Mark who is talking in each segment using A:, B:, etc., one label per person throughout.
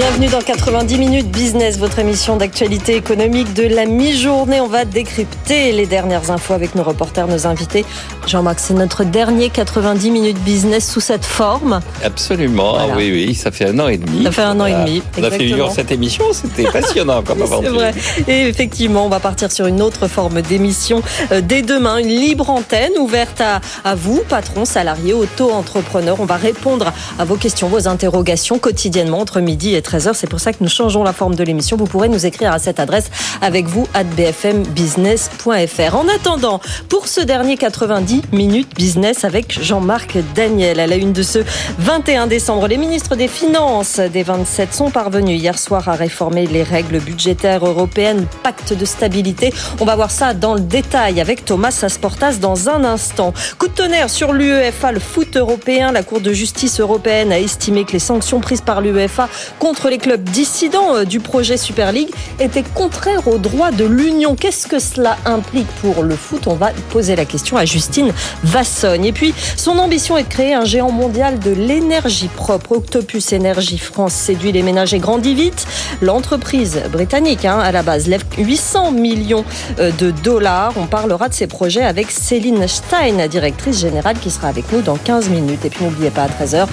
A: Bienvenue dans 90 minutes business, votre émission d'actualité économique de la mi-journée. On va décrypter les dernières infos avec nos reporters, nos invités. Jean-Marc, c'est notre dernier 90 minutes business sous cette forme.
B: Absolument, ah oui, oui, ça fait un an et demi.
A: Ça fait un an et demi.
B: On a fait vivre cette émission, c'était passionnant comme aventure.
A: C'est vrai. Et effectivement, on va partir sur une autre forme d'émission euh, dès demain, une libre antenne ouverte à, à vous, patrons, salariés, auto-entrepreneurs. On va répondre à vos questions, vos interrogations quotidiennement entre midi et 13h. C'est pour ça que nous changeons la forme de l'émission. Vous pourrez nous écrire à cette adresse avec vous à bfmbusiness.fr. En attendant, pour ce dernier 90 minutes business avec Jean-Marc Daniel à la une de ce 21 décembre, les ministres des Finances des 27 sont parvenus hier soir à réformer les règles budgétaires européennes, pacte de stabilité. On va voir ça dans le détail avec Thomas Asportas dans un instant. Coup de tonnerre sur l'UEFA, le foot européen. La Cour de justice européenne a estimé que les sanctions prises par l'UEFA contre les clubs dissidents euh, du projet Super League étaient contraires aux droits de l'Union. Qu'est-ce que cela implique pour le foot? On va poser la question à Justine Vassogne. Et puis, son ambition est de créer un géant mondial de l'énergie propre. Octopus Énergie France séduit les ménages et grandit vite. L'entreprise britannique, hein, à la base, lève 800 millions euh, de dollars. On parlera de ses projets avec Céline Stein, directrice générale, qui sera avec nous dans 15 minutes. Et puis, n'oubliez pas, à 13h,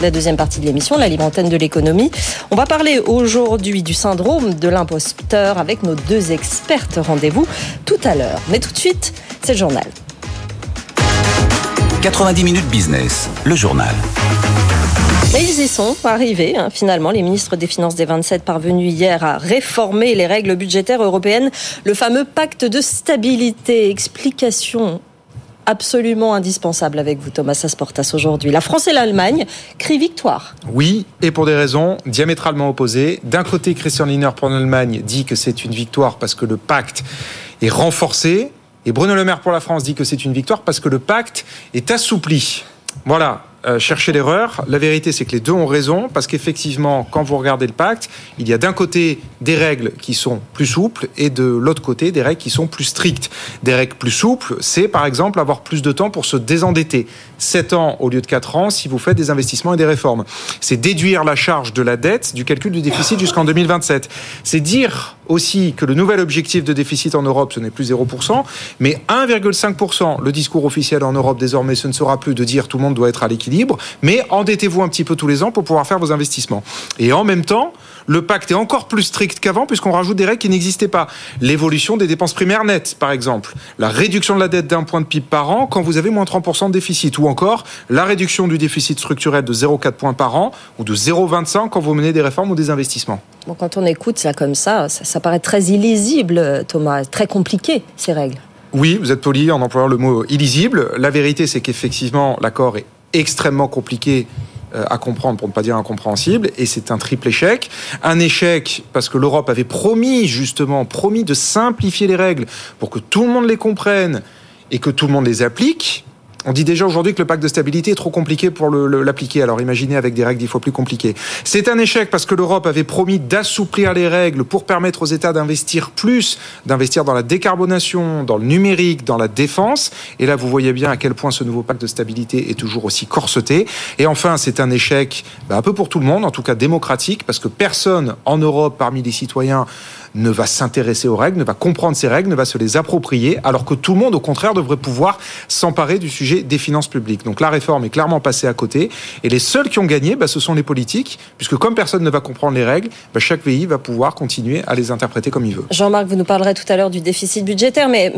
A: la deuxième partie de l'émission, la libre antenne de l'économie. On va parler aujourd'hui du syndrome de l'imposteur avec nos deux expertes. Rendez-vous tout à l'heure. Mais tout de suite, c'est le journal.
C: 90 minutes business, le journal.
A: Mais ils y sont arrivés, hein, finalement. Les ministres des Finances des 27 parvenus hier à réformer les règles budgétaires européennes, le fameux pacte de stabilité. Explication absolument indispensable avec vous, Thomas Asportas, aujourd'hui. La France et l'Allemagne crient victoire.
D: Oui, et pour des raisons diamétralement opposées. D'un côté, Christian Lindner pour l'Allemagne dit que c'est une victoire parce que le pacte est renforcé. Et Bruno Le Maire pour la France dit que c'est une victoire parce que le pacte est assoupli. Voilà, euh, chercher l'erreur. La vérité, c'est que les deux ont raison, parce qu'effectivement, quand vous regardez le pacte, il y a d'un côté des règles qui sont plus souples et de l'autre côté des règles qui sont plus strictes. Des règles plus souples, c'est par exemple avoir plus de temps pour se désendetter. 7 ans au lieu de 4 ans si vous faites des investissements et des réformes. C'est déduire la charge de la dette du calcul du déficit jusqu'en 2027. C'est dire aussi que le nouvel objectif de déficit en Europe, ce n'est plus 0%, mais 1,5%. Le discours officiel en Europe désormais, ce ne sera plus de dire tout le monde doit être à l'équilibre, mais endettez-vous un petit peu tous les ans pour pouvoir faire vos investissements. Et en même temps, le pacte est encore plus strict qu'avant puisqu'on rajoute des règles qui n'existaient pas. L'évolution des dépenses primaires nettes, par exemple. La réduction de la dette d'un point de PIB par an quand vous avez moins 30% de déficit. Ou encore la réduction du déficit structurel de 0,4 points par an ou de 0,25 quand vous menez des réformes ou des investissements.
A: Bon, quand on écoute ça comme ça, ça, paraît très illisible, Thomas, très compliqué, ces règles.
D: Oui, vous êtes poli en employant le mot illisible. La vérité, c'est qu'effectivement, l'accord est extrêmement compliqué à comprendre, pour ne pas dire incompréhensible, et c'est un triple échec. Un échec parce que l'Europe avait promis, justement, promis de simplifier les règles pour que tout le monde les comprenne et que tout le monde les applique. On dit déjà aujourd'hui que le pacte de stabilité est trop compliqué pour l'appliquer. Alors imaginez avec des règles dix fois plus compliquées. C'est un échec parce que l'Europe avait promis d'assouplir les règles pour permettre aux États d'investir plus, d'investir dans la décarbonation, dans le numérique, dans la défense. Et là, vous voyez bien à quel point ce nouveau pacte de stabilité est toujours aussi corseté. Et enfin, c'est un échec bah, un peu pour tout le monde, en tout cas démocratique, parce que personne en Europe parmi les citoyens ne va s'intéresser aux règles, ne va comprendre ces règles, ne va se les approprier, alors que tout le monde, au contraire, devrait pouvoir s'emparer du sujet des finances publiques. Donc la réforme est clairement passée à côté, et les seuls qui ont gagné, bah, ce sont les politiques, puisque comme personne ne va comprendre les règles, bah, chaque pays va pouvoir continuer à les interpréter comme il veut.
A: Jean-Marc, vous nous parlerez tout à l'heure du déficit budgétaire, mais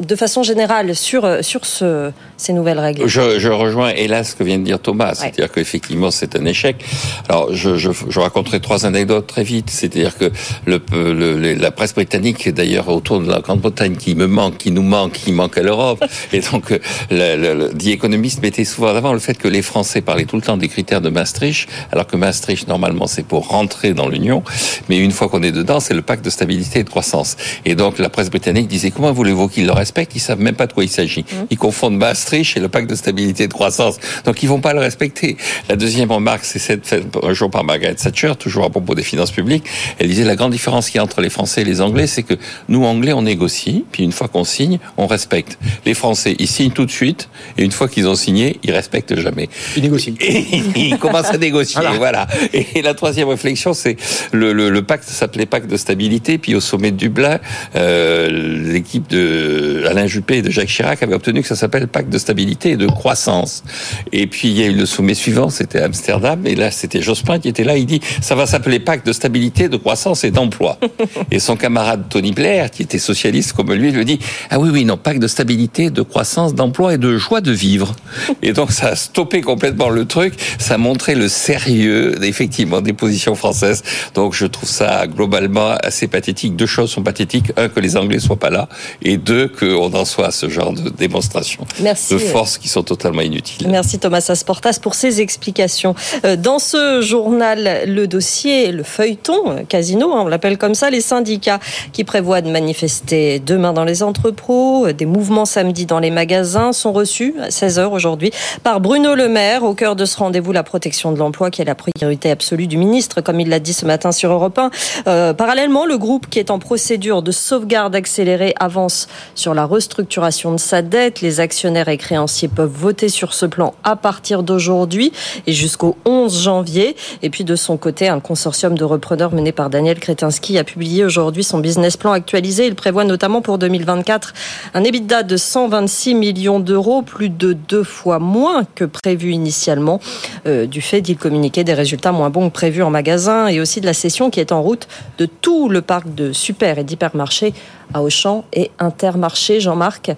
A: de façon générale sur, sur ce, ces nouvelles règles
B: je, rejoins hélas ce que vient de dire Thomas, c'est-à-dire qu'effectivement c'est un échec. Alors je, je, je, raconterai trois anecdotes très vite, c'est-à-dire que le, le, la presse britannique d'ailleurs autour de la Grande-Bretagne qui me manque, qui nous manque, qui manque à l'Europe, et donc le, le, The Economist mettait souvent en avant le fait que les Français parlaient tout le temps des critères de Maastricht, alors que Maastricht normalement c'est pour rentrer dans l'Union, mais une fois qu'on est dedans c'est le pacte de stabilité et de croissance. Et donc la presse britannique disait comment voulez-vous qu'il le respectent, ils savent même pas de quoi il s'agit. Mmh. Ils confondent Maastricht et le pacte de stabilité et de croissance. Donc ils vont pas le respecter. La deuxième remarque, c'est cette faite un jour par Margaret Thatcher, toujours à propos des finances publiques. Elle disait la grande différence qu'il y a entre les Français et les Anglais, c'est que nous Anglais on négocie, puis une fois qu'on signe, on respecte. Les Français ils signent tout de suite et une fois qu'ils ont signé, ils respectent jamais.
D: Ils négocient.
B: Et ils commencent à négocier. voilà. Et la troisième réflexion, c'est le, le, le, pacte s'appelait pacte de stabilité, puis au sommet de Dublin, euh, l'équipe de Alain Juppé et de Jacques Chirac avait obtenu que ça s'appelle pacte de stabilité et de croissance. Et puis il y a eu le sommet suivant, c'était Amsterdam, et là c'était Jospin qui était là. Il dit ça va s'appeler pacte de stabilité, de croissance et d'emploi. et son camarade Tony Blair, qui était socialiste comme lui, lui dit ah oui oui non pacte de stabilité, de croissance, d'emploi et de joie de vivre. Et donc ça a stoppé complètement le truc. Ça a montré le sérieux effectivement des positions françaises. Donc je trouve ça globalement assez pathétique. Deux choses sont pathétiques un que les Anglais soient pas là, et deux qu'on en soit à ce genre de démonstration de force qui sont totalement inutiles.
A: Merci Thomas Asportas pour ces explications. Euh, dans ce journal, le dossier, le feuilleton, euh, casino, hein, on l'appelle comme ça, les syndicats qui prévoient de manifester demain dans les entrepôts, euh, des mouvements samedi dans les magasins sont reçus à 16h aujourd'hui par Bruno Le Maire. Au cœur de ce rendez-vous, la protection de l'emploi qui est la priorité absolue du ministre, comme il l'a dit ce matin sur Europe 1. parallèlement, le groupe qui est en procédure de sauvegarde accélérée avance sur la restructuration de sa dette. Les actionnaires et créanciers peuvent voter sur ce plan à partir d'aujourd'hui et jusqu'au 11 janvier. Et puis de son côté, un consortium de repreneurs mené par Daniel Kretinsky a publié aujourd'hui son business plan actualisé. Il prévoit notamment pour 2024 un EBITDA de 126 millions d'euros, plus de deux fois moins que prévu initialement, euh, du fait d'il communiquer des résultats moins bons que prévus en magasin et aussi de la session qui est en route de tout le parc de super et d'hypermarchés à Auchan et Intermarché. Jean-Marc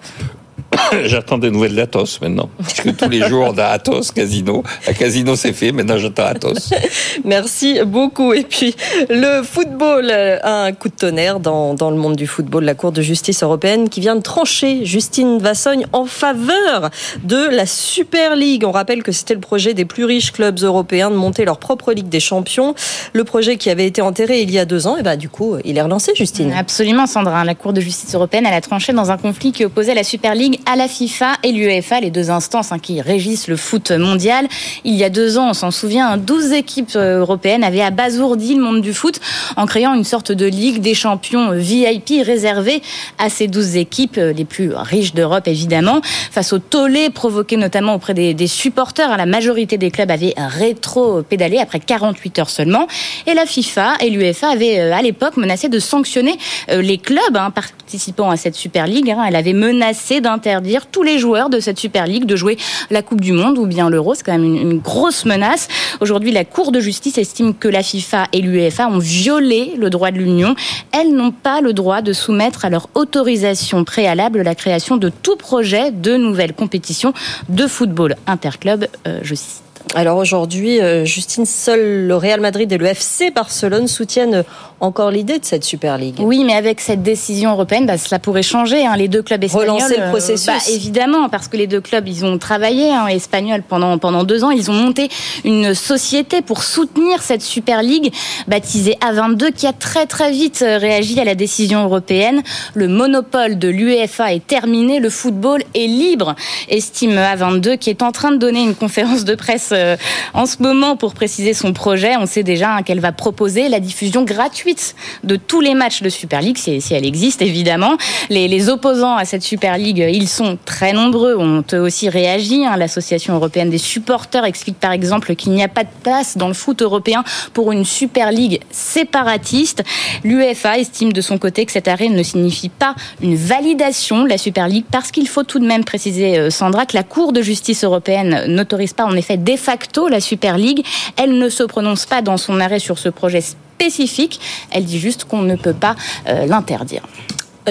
B: J'attends des nouvelles d'Atos maintenant. Parce que tous les jours, on a Atos, Casino. À Casino, c'est fait. Maintenant, j'attends Atos.
A: Merci beaucoup. Et puis, le football, un coup de tonnerre dans, dans le monde du football. La Cour de justice européenne qui vient de trancher Justine Vassogne en faveur de la Super League. On rappelle que c'était le projet des plus riches clubs européens de monter leur propre Ligue des Champions. Le projet qui avait été enterré il y a deux ans, et ben, du coup, il est relancé, Justine.
E: Absolument, Sandra. La Cour de justice européenne, elle a tranché dans un conflit qui opposait la Super League à la FIFA et l'UEFA, les deux instances hein, qui régissent le foot mondial. Il y a deux ans, on s'en souvient, 12 équipes euh, européennes avaient abasourdi le monde du foot en créant une sorte de ligue des champions VIP réservée à ces 12 équipes euh, les plus riches d'Europe, évidemment. Face au tollé provoqué notamment auprès des, supporters, hein, la majorité des clubs avaient rétro-pédalé après 48 heures seulement. Et la FIFA et l'UEFA avaient euh, à l'époque menacé de sanctionner les clubs hein, participant à cette Super League. Elle avait menacé d'interdire tous les joueurs de cette Super League de jouer la Coupe du Monde ou bien l'Euro. C'est quand même une, grosse menace. Aujourd'hui, la Cour de justice estime que la FIFA et l'UEFA ont violé le droit de l'Union. Elles n'ont pas le droit de soumettre à leur autorisation préalable la création de tout projet de nouvelles compétitions de football interclub, euh, je cite.
A: Alors aujourd'hui, euh, Justine, seul le Real Madrid et le FC Barcelone soutiennent encore l'idée de cette Super League.
E: Oui, mais avec cette décision européenne, bah, cela pourrait changer. Hein. Les deux clubs espagnols.
A: Relancer le processus.
E: bah, évidemment, parce que les deux clubs, ils ont travaillé hein, espagnols pendant pendant deux ans. Ils ont monté une société pour soutenir cette Super League baptisée A22, qui a très très vite euh, réagi à la décision européenne. Le monopole de l'UEFA est terminé. Le football est libre, estime A22, qui est en train de donner une conférence de presse euh, en ce moment pour préciser son projet. On sait déjà hein, qu'elle va proposer la diffusion gratuite de tous les matchs de Super League, si, elle existe évidemment. Les, opposants à cette Super League, ils sont très nombreux, ont aussi réagi. Hein. L'association européenne des supporters explique par exemple qu'il n'y a pas de place dans le foot européen pour une Super League séparatiste. L'UEFA estime de son côté que cet arrêt ne signifie pas une validation de la Super League parce qu'il faut tout de même préciser, euh, Sandra, que la Cour de justice européenne n'autorise pas en effet de facto la Super League. Elle ne se prononce pas dans son arrêt sur ce projet spécifique. Elle dit juste qu'on ne peut pas euh, l'interdire.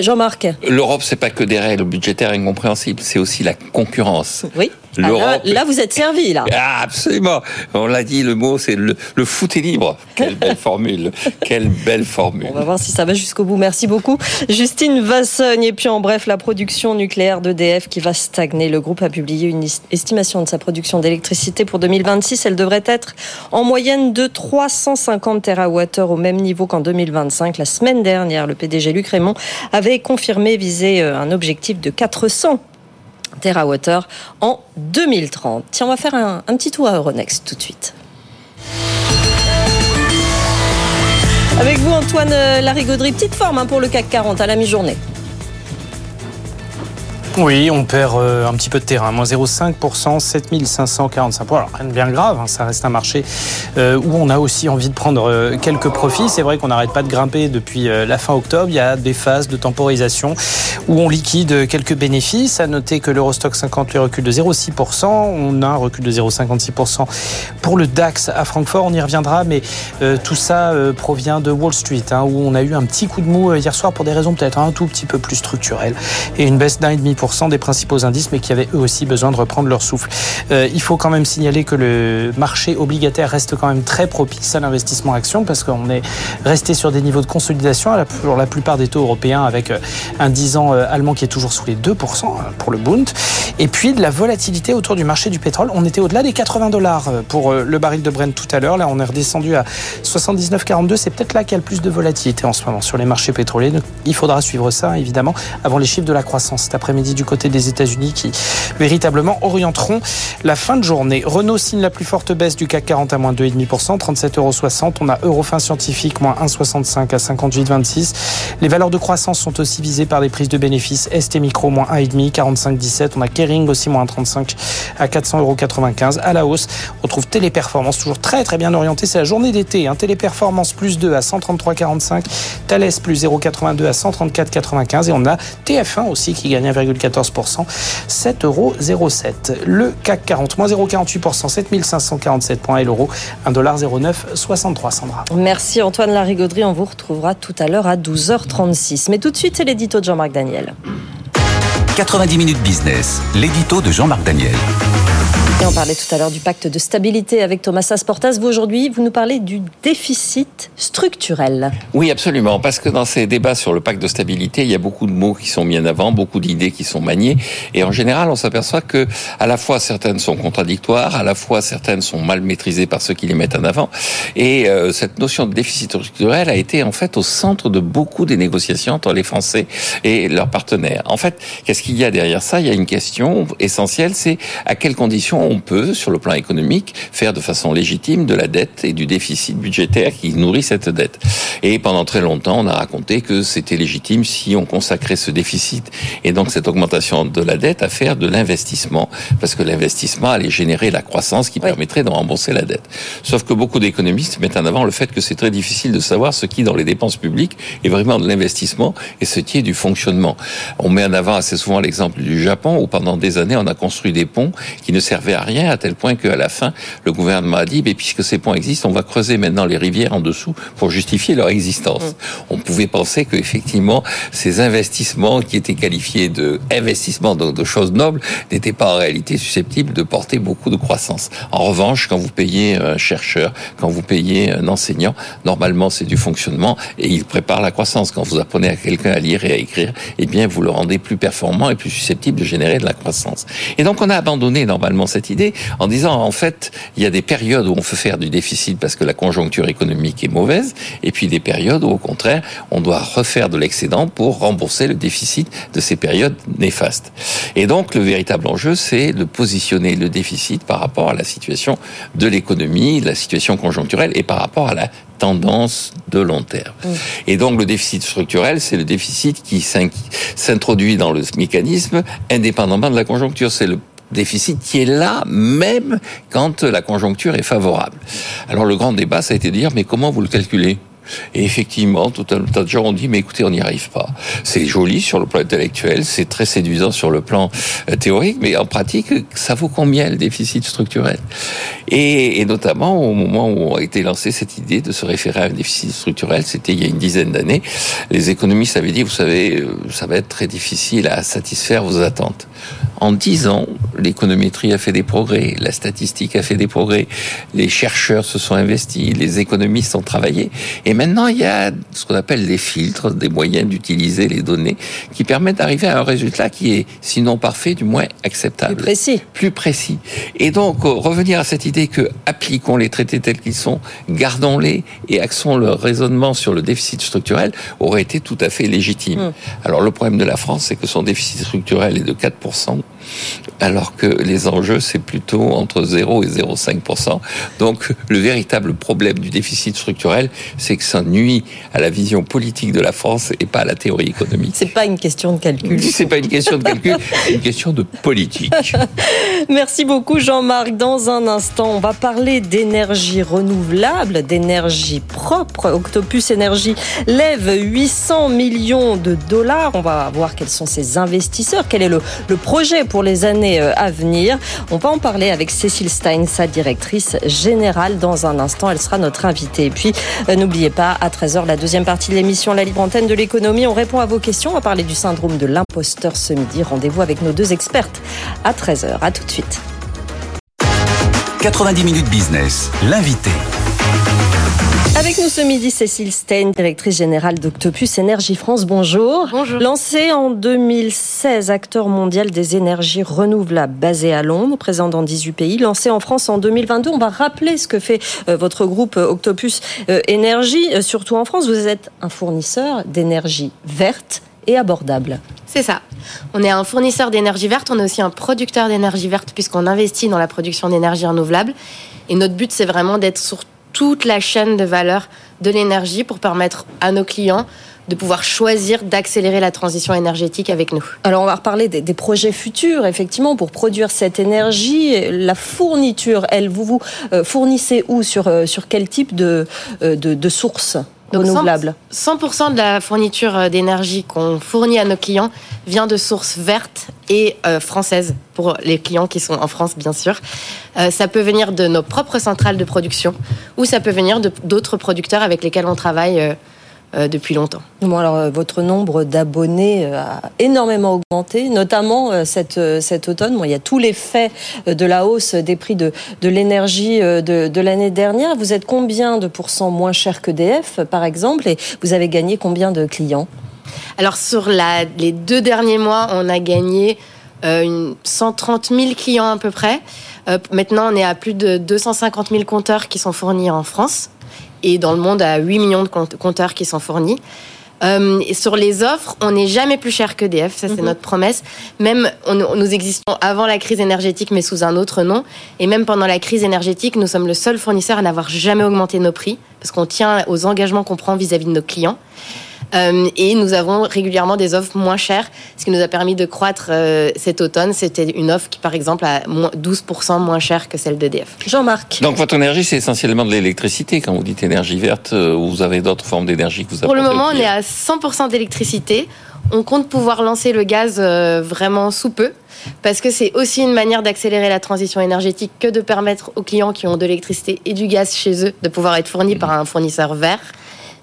A: Jean-Marc.
B: L'Europe, c'est pas que des règles budgétaires incompréhensibles, c'est aussi la concurrence.
A: Oui. Ah, là, vous êtes servi, là.
B: Ah, absolument. On l'a dit, le mot, c'est le, le, foot est libre. Quelle belle formule. Quelle belle formule.
A: On va voir si ça va jusqu'au bout. Merci beaucoup. Justine Vassogne. Et puis, en bref, la production nucléaire d'EDF qui va stagner. Le groupe a publié une estimation de sa production d'électricité pour 2026. Elle devrait être en moyenne de 350 TWh au même niveau qu'en 2025. La semaine dernière, le PDG Luc Raymond avait confirmé viser euh, un objectif de 400 TWh en 2030. Tiens, on va faire un, petit tour à Euronext tout de suite. Avec vous, Antoine Larigauderie, petite forme hein, pour le CAC 40 à la mi-journée.
F: Oui, on perd euh, un petit peu de terrain, moins 0,5%, 7545 points. Alors rien de bien grave, hein, ça reste un marché euh, où on a aussi envie de prendre euh, quelques profits. C'est vrai qu'on n'arrête pas de grimper depuis la fin octobre. Il y a des phases de temporisation où on liquide quelques bénéfices. À noter que l'Eurostock 50 lui recule de 0,6%. On a un recul de 0,56% pour le DAX à Francfort. On y reviendra, mais tout ça provient de Wall Street, hein, où on a eu un petit coup de mou hier soir pour des raisons peut-être un tout petit peu plus structurelles et une baisse d'un et demi des principaux indices, mais qui avaient eux aussi besoin de reprendre leur souffle. Euh, il faut quand même signaler que le marché obligataire reste quand même très propice à l'investissement action, parce qu'on est resté sur des niveaux de consolidation pour la plupart des taux européens, avec euh, un 10 ans euh, allemand qui est toujours sous les 2% pour le Bund. Et puis de la volatilité autour du marché du pétrole. On était au-delà des 80 dollars pour le baril de Brent tout à l'heure. Là, on est redescendu à 79,42. C'est peut-être là qu'il y a le plus de volatilité en ce moment sur les marchés pétroliers. il faudra suivre ça, évidemment, avant les chiffres de la croissance cet après-midi du côté des États-Unis qui véritablement orienteront la fin de journée. Renault signe la plus forte baisse du CAC 40 à moins 2,5%, 37,60 euros. On a Eurofin Scientifique moins 1,65 à 58,26. Les valeurs de croissance sont aussi visées par des prises de bénéfices. ST Micro moins 1,5, 45,17. On a Kering aussi moins 35 à 400,95 euros. À la hausse, on trouve Téléperformance toujours très très bien orienté. C'est la journée d'été. Hein. Téléperformance plus 2 à 133,45. Thales plus 0,82 à 134,95. Et on a TF1 aussi qui gagne 1,4 14%, 7,07 euros. Le CAC 40, moins 0,48%, 7547 points et l'euro, 1,0963 Sandra.
A: Merci Antoine Larigauderie, on vous retrouvera tout à l'heure à 12h36. Mais tout de suite, c'est l'édito de Jean-Marc Daniel.
C: 90 minutes business, l'édito de Jean-Marc Daniel
A: on parlait tout à l'heure du pacte de stabilité avec Thomas Asportas. Vous, aujourd'hui, vous nous parlez du déficit structurel.
B: Oui, absolument. Parce que dans ces débats sur le pacte de stabilité, il y a beaucoup de mots qui sont mis en avant, beaucoup d'idées qui sont maniées. Et en général, on s'aperçoit que, à la fois, certaines sont contradictoires, à la fois, certaines sont mal maîtrisées par ceux qui les mettent en avant. Et euh, cette notion de déficit structurel a été, en fait, au centre de beaucoup des négociations entre les Français et leurs partenaires. En fait, qu'est-ce qu'il y a derrière ça? Il y a une question essentielle, c'est à quelles conditions on peut, sur le plan économique, faire de façon légitime de la dette et du déficit budgétaire qui nourrit cette dette. Et pendant très longtemps, on a raconté que c'était légitime si on consacrait ce déficit et donc cette augmentation de la dette à faire de l'investissement, parce que l'investissement allait générer la croissance qui permettrait de rembourser la dette. Sauf que beaucoup d'économistes mettent en avant le fait que c'est très difficile de savoir ce qui, dans les dépenses publiques, est vraiment de l'investissement et ce qui est du fonctionnement. On met en avant assez souvent l'exemple du Japon, où pendant des années, on a construit des ponts qui ne servaient à rien, à tel point qu'à la fin, le gouvernement a dit, mais puisque ces ponts existent, on va creuser maintenant les rivières en dessous pour justifier leur existence. Mm. On pouvait penser qu'effectivement, ces investissements qui étaient qualifiés de investissements de, de choses nobles n'étaient pas en réalité susceptibles de porter beaucoup de croissance. En revanche, quand vous payez un chercheur, quand vous payez un enseignant, normalement c'est du fonctionnement et il prépare la croissance. Quand vous apprenez à quelqu'un à lire et à écrire, eh bien vous le rendez plus performant et plus susceptible de générer de la croissance. Et donc on a abandonné normalement cette idée en disant en fait il y a des périodes où on peut faire du déficit parce que la conjoncture économique est mauvaise et puis des périodes où au contraire on doit refaire de l'excédent pour rembourser le déficit de ces périodes néfastes. Et donc le véritable enjeu c'est de positionner le déficit par rapport à la situation de l'économie, la situation conjoncturelle et par rapport à la tendance de long terme. Et donc le déficit structurel, c'est le déficit qui s'introduit dans le mécanisme indépendamment de la conjoncture. C'est le déficit qui est là même quand la conjoncture est favorable. Alors le grand débat, ça a été de dire, mais comment vous le calculez? Et effectivement, tout un tas de gens ont dit, mais écoutez, on n'y arrive pas. C'est joli sur le plan intellectuel, c'est très séduisant sur le plan euh, théorique, mais en pratique, ça vaut combien le déficit structurel? Et, notamment au moment où a été lancée cette idée de se référer à un déficit structurel, c'était il y a une dizaine d'années, les économistes avaient dit, vous savez, euh, ça va être très difficile à satisfaire vos attentes. En dix ans, l'économétrie a fait des progrès, la statistique a fait des progrès, les chercheurs se sont investis, les économistes ont travaillé. Maintenant, il y a ce qu'on appelle des filtres, des moyens d'utiliser les données qui permettent d'arriver à un résultat qui est, sinon parfait, du moins acceptable.
A: Plus précis.
B: Plus précis. Et donc, euh, revenir à cette idée que appliquons les traités tels qu'ils sont, gardons-les et axons le raisonnement sur le déficit structurel aurait été tout à fait légitime. Hmm. Alors, le problème de la France, c'est que son déficit structurel est de 4%, alors que les enjeux, c'est plutôt entre 0 et 0,5%. Donc, le véritable problème du déficit structurel, c'est que ça nuit à la vision politique de la France et pas à la théorie économique.
A: C'est pas une question de calcul.
B: C'est pas une question de calcul, c'est une question de politique.
A: Merci beaucoup Jean-Marc. Dans un instant, on va parler d'énergie renouvelable, d'énergie propre. Octopus Énergie lève 800 millions de dollars. On va voir quels sont ses investisseurs, quel est le, le projet pour les années euh, à venir. On va en parler avec Cécile Stein, sa directrice générale. Dans un instant, elle sera notre invitée. Et puis, euh, n'oubliez pas, à 13h, la deuxième partie de l'émission La Libre Antenne de l'économie. On répond à vos questions. On va parler du syndrome de l'imposteur ce midi. Rendez-vous avec nos deux expertes à 13h. À tout de suite.
C: 90 minutes business, l'invité.
A: Avec nous ce midi, Cécile Stein, directrice générale d'Octopus Énergie France. Bonjour.
G: Bonjour.
A: Lancé en 2016, acteur mondial des énergies renouvelables basé à Londres, présent dans 18 pays. Lancé en France en 2022. On va rappeler ce que fait euh, votre groupe euh, Octopus euh, Énergie, surtout en France. Vous êtes un fournisseur d'énergie verte et abordable.
G: C'est ça. On est un fournisseur d'énergie verte, on est aussi un producteur d'énergie verte puisqu'on investit dans la production d'énergie renouvelable. Et notre but, c'est vraiment d'être sur toute la chaîne de valeur de l'énergie pour permettre à nos clients de pouvoir choisir d'accélérer la transition énergétique avec nous.
A: Alors on va reparler des, projets futurs, effectivement, pour produire cette énergie. La fourniture, elle, vous vous euh, fournissez où sur, euh, sur quel type de, euh, de, de renouvelables
G: 100%, de la fourniture d'énergie qu'on fournit à nos clients vient de sources vertes et euh, françaises pour les clients qui sont en France, bien sûr. Euh, ça peut venir de nos propres centrales de production ou ça peut venir d'autres producteurs avec lesquels on travaille. Euh, euh, depuis longtemps.
A: Bon, alors, euh, votre nombre d'abonnés euh, a énormément augmenté, notamment cette, cet automne. Bon, il y a tous les faits de la hausse des prix de, de l'énergie de, de l'année dernière. Vous êtes combien de pourcents moins cher que DF, par exemple, et vous avez gagné combien de clients?
G: Alors, sur la, les deux derniers mois, on a gagné euh, 130 000 clients à peu près. Euh, maintenant, on est à plus de 250 000 compteurs qui sont fournis en France et dans le monde à 8 millions de compteurs qui sont fournis. Euh, sur les offres, on n'est jamais plus cher que DF, ça c'est mhm. notre promesse. Même on, nous existons avant la crise énergétique, mais sous un autre nom. Et même pendant la crise énergétique, nous sommes le seul fournisseur à n'avoir jamais augmenté nos prix, parce qu'on tient aux engagements qu'on prend vis-à-vis -vis de nos clients. Euh, et nous avons régulièrement des offres moins chères, ce qui nous a permis de croître euh, cet automne. C'était une offre qui, par exemple, a 12% moins chère que celle d'EDF.
A: Jean-Marc.
B: Donc votre énergie, c'est essentiellement de l'électricité. Quand vous dites énergie verte, euh, ou vous avez d'autres formes d'énergie que vous
G: Pour le moment, on est à 100% d'électricité. On compte pouvoir lancer le gaz vraiment sous peu parce que c'est aussi une manière d'accélérer la transition énergétique que de permettre aux clients qui ont de l'électricité et du gaz chez eux de pouvoir être fournis par un fournisseur vert.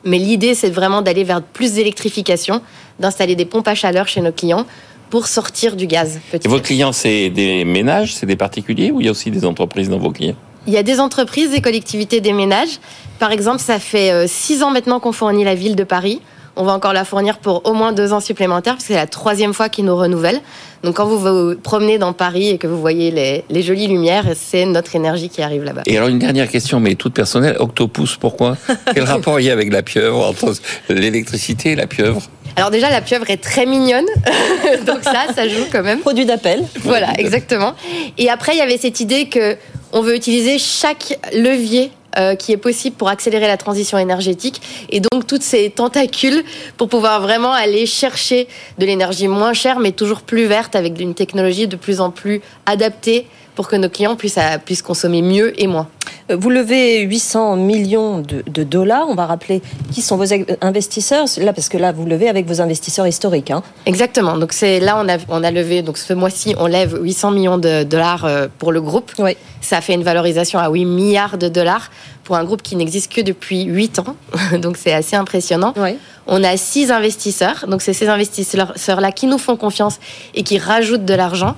G: Mais l'idée, c'est vraiment d'aller vers plus d'électrification, d'installer des pompes à chaleur chez nos clients pour sortir du gaz.
B: Et vos clients, c'est des ménages, c'est des particuliers ou il y a aussi des entreprises dans vos clients?
G: Il y a des entreprises, des collectivités, des ménages. Par exemple, ça fait euh, six ans maintenant qu'on fournit la ville de Paris. On va encore la fournir pour au moins deux ans supplémentaires, parce que c'est la troisième fois qu'ils nous renouvellent. Donc quand vous vous promenez dans Paris et que vous voyez les, les jolies lumières, c'est notre énergie qui arrive là-bas.
B: Et alors une dernière question, mais toute personnelle, Octopus, pourquoi Quel rapport il y a avec la pieuvre, entre l'électricité et la pieuvre?
G: Alors déjà, la pieuvre est très mignonne, donc ça, ça joue quand même.
A: Produit d'appel.
G: Voilà, exactement. Et après, il y avait cette idée que on veut utiliser chaque levier euh, qui est possible pour accélérer la transition énergétique et donc toutes ces tentacules pour pouvoir vraiment aller chercher de l'énergie moins chère mais toujours plus verte avec une technologie de plus en plus adaptée pour que nos clients puissent, euh, puissent consommer mieux et moins.
A: Euh, vous levez 800 millions de, dollars. On va rappeler qui sont vos investisseurs. Là, parce que là, vous levez avec vos investisseurs historiques. Hein.
G: Exactement. Donc c'est là, on a, on a levé. Donc ce mois-ci, on lève 800 millions de dollars pour le groupe.
A: Oui.
G: Ça fait une valorisation à 8 milliards de dollars pour un groupe qui n'existe que depuis 8 ans, donc c'est assez impressionnant.
A: Ouais.
G: On a six investisseurs, donc c'est ces investisseurs-là qui nous font confiance et qui rajoutent de l'argent.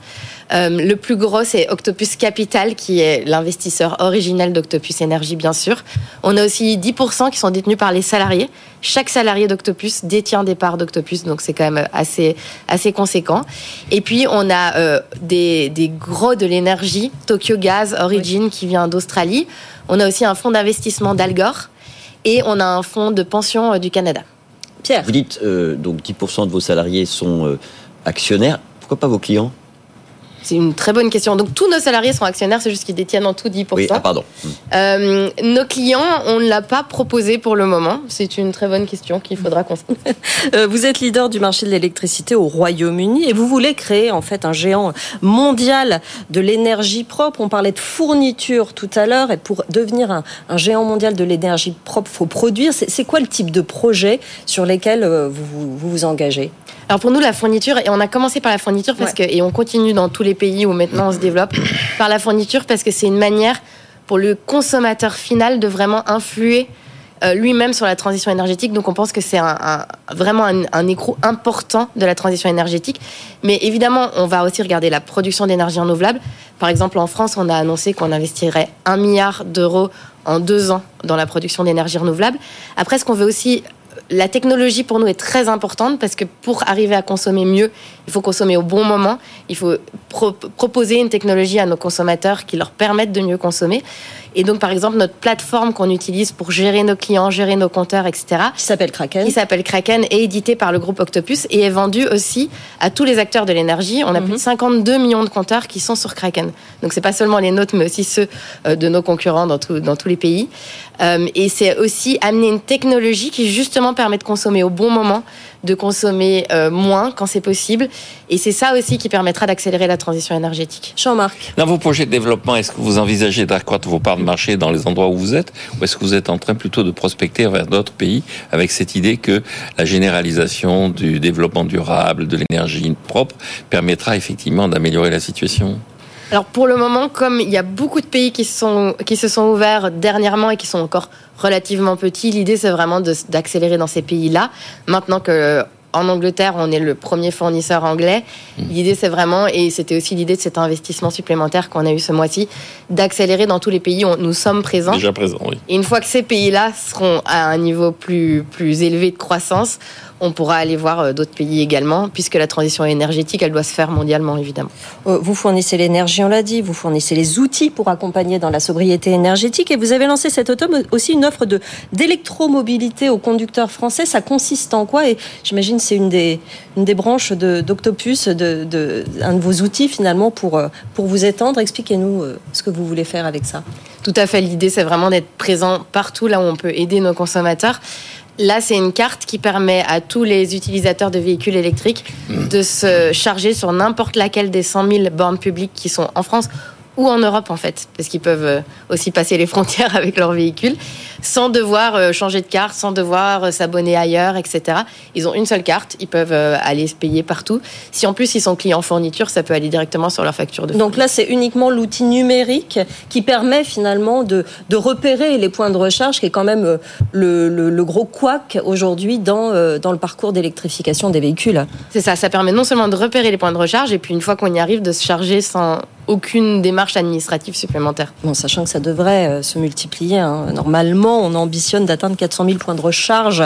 G: Euh, le plus gros, c'est Octopus Capital, qui est l'investisseur originel d'Octopus Énergie, bien sûr. On a aussi 10% qui sont détenus par les salariés. Chaque salarié d'Octopus détient des parts d'Octopus, donc c'est quand même assez, assez conséquent. Et puis, on a euh, des, des gros de l'énergie, Tokyo Gas, Origin, qui vient d'Australie. On a aussi un fonds d'investissement d'Algor. Et on a un fonds de pension euh, du Canada.
A: Pierre.
H: Vous dites euh, donc 10% de vos salariés sont euh, actionnaires. Pourquoi pas vos clients?
G: C'est une très bonne question. Donc tous nos salariés sont actionnaires, c'est juste qu'ils détiennent en tout 10%.
H: Oui, ah pardon.
G: Euh, nos clients, on ne l'a pas proposé pour le moment. C'est une très bonne question qu'il faudra qu'on se pose.
A: Euh, Vous êtes leader du marché de l'électricité au Royaume-Uni et vous voulez créer en fait un géant mondial de l'énergie propre. On parlait de fourniture tout à l'heure et pour devenir un, un géant mondial de l'énergie propre, faut produire. C'est quoi le type de projet sur lesquels euh, vous vous, vous vous engagez?
G: Alors pour nous, la fourniture, et on a commencé par la fourniture parce que, et on continue dans tous les pays où maintenant on se développe, par la fourniture parce que c'est une manière pour le consommateur final de vraiment influer euh, lui-même sur la transition énergétique. Donc on pense que c'est un- vraiment un, un écrou important de la transition énergétique. Mais évidemment, on va aussi regarder la production d'énergie renouvelable. Par exemple, en France, on a annoncé qu'on investirait un milliard d'euros en deux ans dans la production d'énergie renouvelable. Après, ce qu'on veut aussi la technologie pour nous est très importante parce que pour arriver à consommer mieux, il faut consommer au bon moment. Il faut pro- proposer une technologie à nos consommateurs qui leur permette de mieux consommer. Et donc, par exemple, notre plateforme qu'on utilise pour gérer nos clients, gérer nos compteurs, etc.,
A: Qui s'appelle Kraken
G: qui s'appelle Kraken, est édité par le groupe Octopus et est vendu aussi à tous les acteurs de l'énergie. On a plus de 52 millions de compteurs qui sont sur Kraken. Donc c'est pas seulement les nôtres, mais aussi ceux euh, de nos concurrents dans, tout- dans tous les pays. Euh, et c'est aussi amener une technologie qui justement permet de consommer au bon moment, de consommer euh, moins quand c'est possible. Et c'est ça aussi qui permettra d'accélérer la transition énergétique.
A: Jean-Marc.
B: Dans vos projets de développement, est-ce que vous envisagez d'accroître vos parts de marché dans les endroits où vous êtes Ou est-ce que vous êtes en train plutôt de prospecter vers d'autres pays avec cette idée que la généralisation du développement durable, de l'énergie propre, permettra effectivement d'améliorer la situation?
G: Alors pour le moment, comme il y a beaucoup de pays qui, sont, qui se sont ouverts dernièrement et qui sont encore relativement petits, l'idée c'est vraiment d'accélérer dans ces pays-là. Maintenant que en Angleterre, on est le premier fournisseur anglais. L'idée, c'est vraiment, et c'était aussi l'idée de cet investissement supplémentaire qu'on a eu ce mois-ci, d'accélérer dans tous les pays où nous sommes présents.
B: Déjà présent, oui.
G: Et une fois que ces pays-là seront à un niveau plus, plus élevé de croissance, on pourra aller voir euh, d'autres pays également, puisque la transition énergétique, elle doit se faire mondialement, évidemment.
A: Euh, Vous fournissez l'énergie, on l'a dit, vous fournissez les outils pour accompagner dans la sobriété énergétique et vous avez lancé cet automne aussi une offre de d'électromobilité aux conducteurs français. Ça consiste en quoi? Et j'imagine c'est une des, une des branches de- d'Octopus, de, de, un de vos outils finalement pour, euh, pour vous étendre. Expliquez-nous ce que vous voulez faire avec ça.
G: Tout à fait. L'idée, c'est vraiment d'être présent partout là où on peut aider nos consommateurs. Là, c'est une carte qui permet à tous les utilisateurs de véhicules électriques de se charger sur n'importe laquelle des 100 000 bornes publiques qui sont en France ou en Europe en fait, parce qu'ils peuvent euh, aussi passer les frontières avec leur véhicule, sans devoir euh, changer de carte, sans devoir euh, s'abonner ailleurs, etc. Ils ont une seule carte, ils peuvent aller se payer partout. Si en plus ils sont clients fourniture, ça peut aller directement sur leur facture de
A: Donc là, c'est uniquement l'outil numérique qui permet finalement de, de repérer les points de recharge, qui est quand même le, le, le gros couac aujourd'hui dans, dans le parcours d'électrification des véhicules.
G: C'est ça, ça permet non seulement de repérer les points de recharge, et puis une fois qu'on y arrive, de se charger sans aucune démarche administrative supplémentaire.
A: Bon, sachant que ça devrait euh, se multiplier. hein. Normalement, on ambitionne d'atteindre 400 000 points de recharge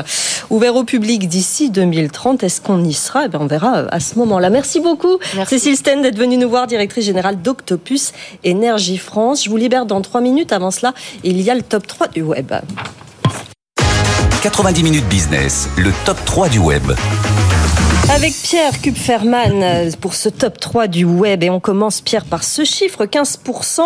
A: ouverts au public d'ici 2030. Est-ce qu'on y sera? Eh bien, On verra euh, à ce moment-là. Merci beaucoup,
G: Merci.
A: Cécile Sten, d'être venue nous voir, directrice générale d'Octopus Énergie France. Je vous libère dans trois minutes. Avant cela, il y a le top 3 du web.
C: 90 minutes business, le top 3 du web.
A: Avec Pierre Kupferman euh, pour ce top 3 du web. Et on commence, Pierre, par ce chiffre, 15%.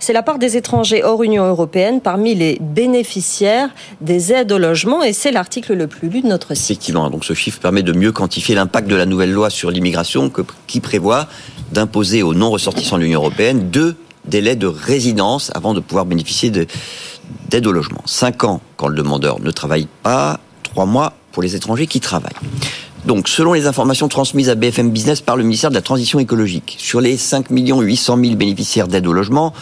A: C'est la part des étrangers hors Union européenne parmi les bénéficiaires des aides au logement. Et c'est l'article le plus lu de notre site.
H: Effectivement, donc ce chiffre permet de mieux quantifier l'impact de la nouvelle loi sur l'immigration qui prévoit d'imposer aux non-ressortissants de l'Union européenne deux délais de résidence avant de pouvoir bénéficier de- d'aide au logement. Cinq ans quand le demandeur ne travaille pas, trois mois pour les étrangers qui travaillent. Donc, selon les informations transmises à BFM Business par le ministère de la Transition écologique, sur les 5 800 000 bénéficiaires d'aide au logement,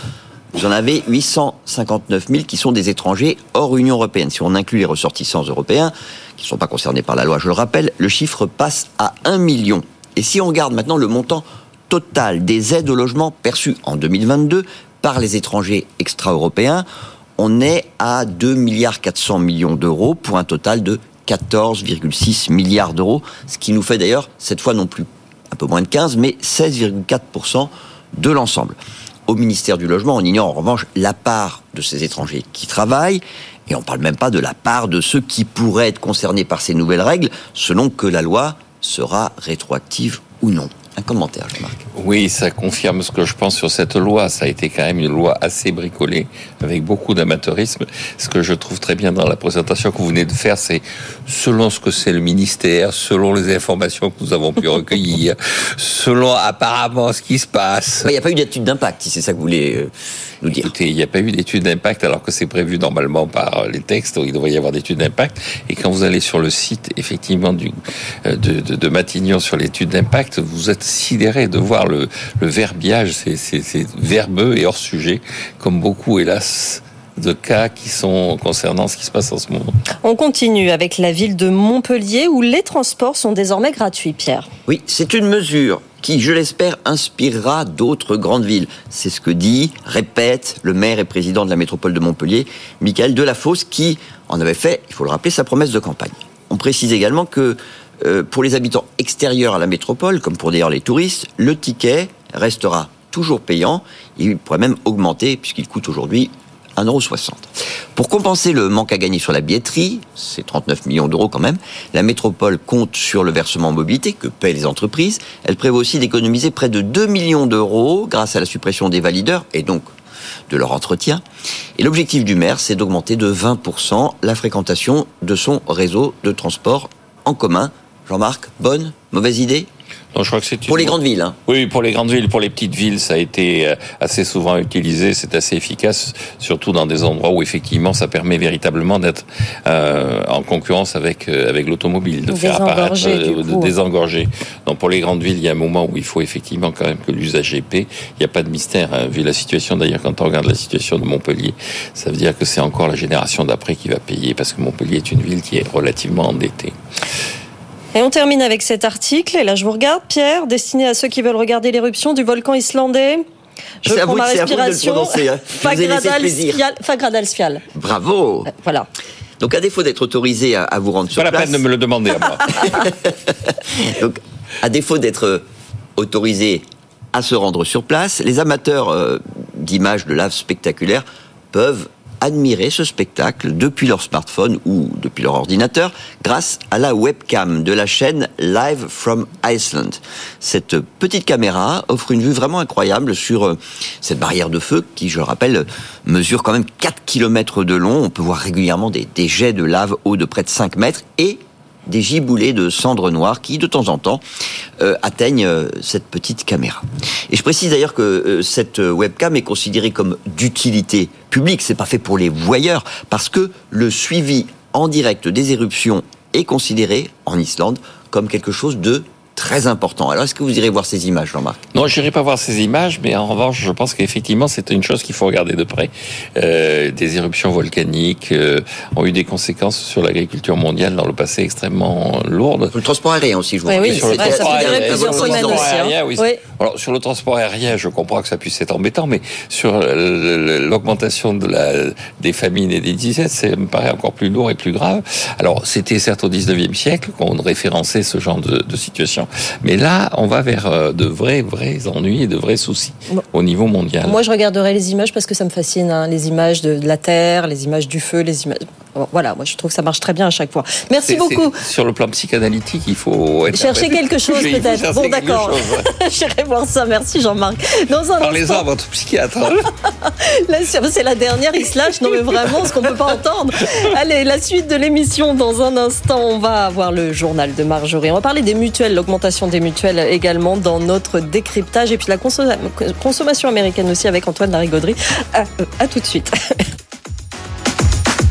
H: vous en avez 859 000 qui sont des étrangers hors Union européenne. Si on inclut les ressortissants européens, qui ne sont pas concernés par la loi, je le rappelle, le chiffre passe à 1 million. Et si on regarde maintenant le montant total des aides au logement perçues en 2022 par les étrangers extra-européens, on est à 2 milliards 400 millions d'euros pour un total de 14,6 milliards d'euros, ce qui nous fait d'ailleurs cette fois non plus un peu moins de 15, mais 16,4% de l'ensemble. Au ministère du Logement, on ignore en revanche la part de ces étrangers qui travaillent, et on ne parle même pas de la part de ceux qui pourraient être concernés par ces nouvelles règles, selon que la loi sera rétroactive ou non. Un commentaire, Jean-Marc.
B: Oui, ça confirme ce que je pense sur cette loi. Ça a été quand même une loi assez bricolée, avec beaucoup d'amateurisme. Ce que je trouve très bien dans la présentation que vous venez de faire, c'est selon ce que c'est le ministère, selon les informations que nous avons pu recueillir, selon apparemment ce qui se passe.
H: Il n'y a pas eu d'étude d'impact, si c'est ça que vous voulez euh, nous dire.
B: Écoutez, il n'y a pas eu d'étude d'impact alors que c'est prévu normalement par les textes. Il devrait y avoir d'étude d'impact. Et quand vous allez sur le site, effectivement, du, euh, de, de, de Matignon sur l'étude d'impact, vous êtes sidéré de voir le, le verbiage, c'est verbeux et hors sujet, comme beaucoup, hélas, de cas qui sont concernant ce qui se passe en ce moment.
A: On continue avec la ville de Montpellier où les transports sont désormais gratuits, Pierre.
H: Oui, c'est une mesure qui, je l'espère, inspirera d'autres grandes villes. C'est ce que dit, répète le maire et président de la métropole de Montpellier, Michael Delafosse, qui en avait fait, il faut le rappeler, sa promesse de campagne. On précise également que euh, pour les habitants extérieurs à la métropole, comme pour d'ailleurs les touristes, le ticket restera toujours payant. Il pourrait même augmenter puisqu'il coûte aujourd'hui 1,60€. Pour compenser le manque à gagner sur la billetterie, c'est 39 millions d'euros quand même, la métropole compte sur le versement mobilité que paient les entreprises. Elle prévoit aussi d'économiser près de 2 millions d'euros grâce à la suppression des valideurs et donc de leur entretien. Et l'objectif du maire, c'est d'augmenter de 20% la fréquentation de son réseau de transport en commun. Jean-Marc, bonne, mauvaise idée
B: non, je crois que c'est
H: pour les grandes villes. Hein.
B: Oui, pour les grandes villes, pour les petites villes, ça a été euh, assez souvent utilisé. C'est assez efficace, surtout dans des endroits où effectivement ça permet véritablement d'être euh, en concurrence avec euh, avec l'automobile, de faire apparaître, euh, de désengorger. Donc pour les grandes villes, il y a un moment où il faut effectivement quand même que l'usage paie. Il n'y a pas de mystère hein, vu la situation. D'ailleurs, quand on regarde la situation de Montpellier, ça veut dire que c'est encore la génération d'après qui va payer parce que Montpellier est une ville qui est relativement endettée.
A: Et on termine avec cet article. Et là, je vous regarde, Pierre, destiné à ceux qui veulent regarder l'éruption du volcan islandais. Je prends
H: vous,
A: ma respiration.
H: Hein.
A: Fagradalsfjall.
H: Bravo.
A: Euh, voilà.
H: Donc, à défaut d'être autorisé à, à, vous rendre sur
B: pas
H: place.
B: Pas la peine de me le demander à moi.
H: Donc, à défaut d'être autorisé à se rendre sur place, les amateurs euh, d'images de lave spectaculaires peuvent admirer ce spectacle depuis leur smartphone ou depuis leur ordinateur grâce à la webcam de la chaîne Live from Iceland. Cette petite caméra offre une vue vraiment incroyable sur cette barrière de feu qui, je le rappelle, mesure quand même 4 km de long. On peut voir régulièrement des, des jets de lave hauts de près de 5 mètres et des giboulées de cendres noires qui, de temps en temps, euh, atteignent euh, cette petite caméra. Et je précise d'ailleurs que euh, cette webcam est considérée comme d'utilité publique. C'est pas fait pour les voyeurs parce que le suivi en direct des éruptions est considéré en Islande comme quelque chose de très important. Alors, est-ce que vous irez voir ces images, Jean-Marc?
B: Non, je n'irai pas voir ces images, mais en revanche, je pense qu'effectivement, c'est une chose qu'il faut regarder de près. Euh, des éruptions volcaniques euh, ont eu des conséquences sur l'agriculture mondiale dans le passé extrêmement lourdes.
H: Le transport aérien aussi, je vous
A: oui, sur le vrai, transport aérien,
B: oui. Alors, sur le transport aérien, je comprends que ça puisse être embêtant, mais sur l'augmentation de la, des famines et des disettes, ça me paraît encore plus lourd et plus grave. Alors, c'était certes au 19e siècle qu'on référençait ce genre de, de situation. Mais là, on va vers euh, de vrais, vrais ennuis et de vrais soucis au niveau mondial.
A: Moi, je regarderai les images parce que ça me fascine. Hein, les images de, la terre, les images du feu, les images. Voilà, moi, je trouve que ça marche très bien à chaque fois. Merci beaucoup.
B: Sur le plan psychanalytique, il faut être
A: chercher quelque chose peut-être. Bon, d'accord. J'irai voir ça. Merci, Jean-Marc.
B: Parlez-en à votre psychiatre.
A: là, c'est la dernière. Il se lâche. Non, mais vraiment, ce qu'on peut pas entendre. Allez, la suite de l'émission dans un instant. On va avoir le journal de Marjorie. On va parler des mutuelles, l'augmentation des mutuelles également dans notre décryptage et puis la consommation américaine aussi avec Antoine Larigauderie. À, à tout de suite.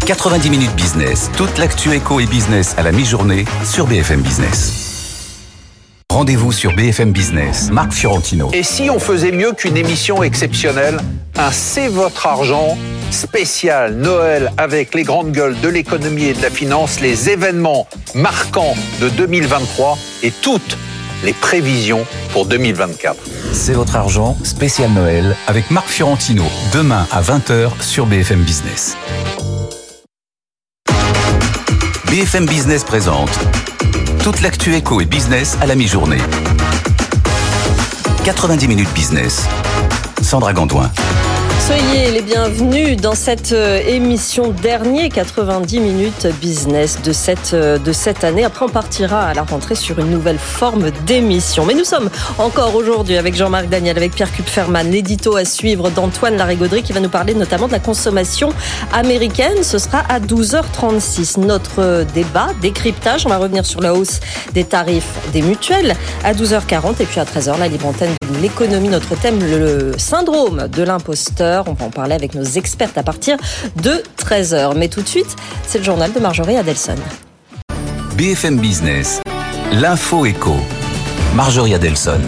C: 90 minutes business, toute l'actu éco et business à la mi-journée sur BFM Business. Rendez-vous sur BFM Business. Marc Fiorentino.
I: Et si on faisait mieux qu'une émission exceptionnelle, un C'est votre argent spécial Noël avec les grandes gueules de l'économie et de la finance, les événements marquants de 2023 et toutes les prévisions pour 2024.
C: C'est votre argent, spécial Noël, avec Marc Fiorentino, demain à 20h sur BFM Business. BFM Business présente toute l'actu éco et business à la mi-journée. 90 minutes business. Sandra Gandoin.
A: Soyez les bienvenus dans cette euh, émission dernier 90 minutes business de cette, euh, de cette année. Après, on partira à la rentrée sur une nouvelle forme d'émission. Mais nous sommes encore aujourd'hui avec Jean-Marc Daniel, avec Pierre Kupferman, l'édito à suivre d'Antoine Larigauderie qui va nous parler notamment de la consommation américaine. Ce sera à 12h36. Notre euh, débat, décryptage, on va revenir sur la hausse des tarifs des mutuelles à 12h40 et puis à 13h, la libre antenne de l'économie. Notre thème, le syndrome de l'imposteur on va en parler avec nos experts à partir de 13h. Mais tout de suite, c'est le journal de Marjorie Adelson.
C: BFM Business, l'info éco. Marjorie Adelson.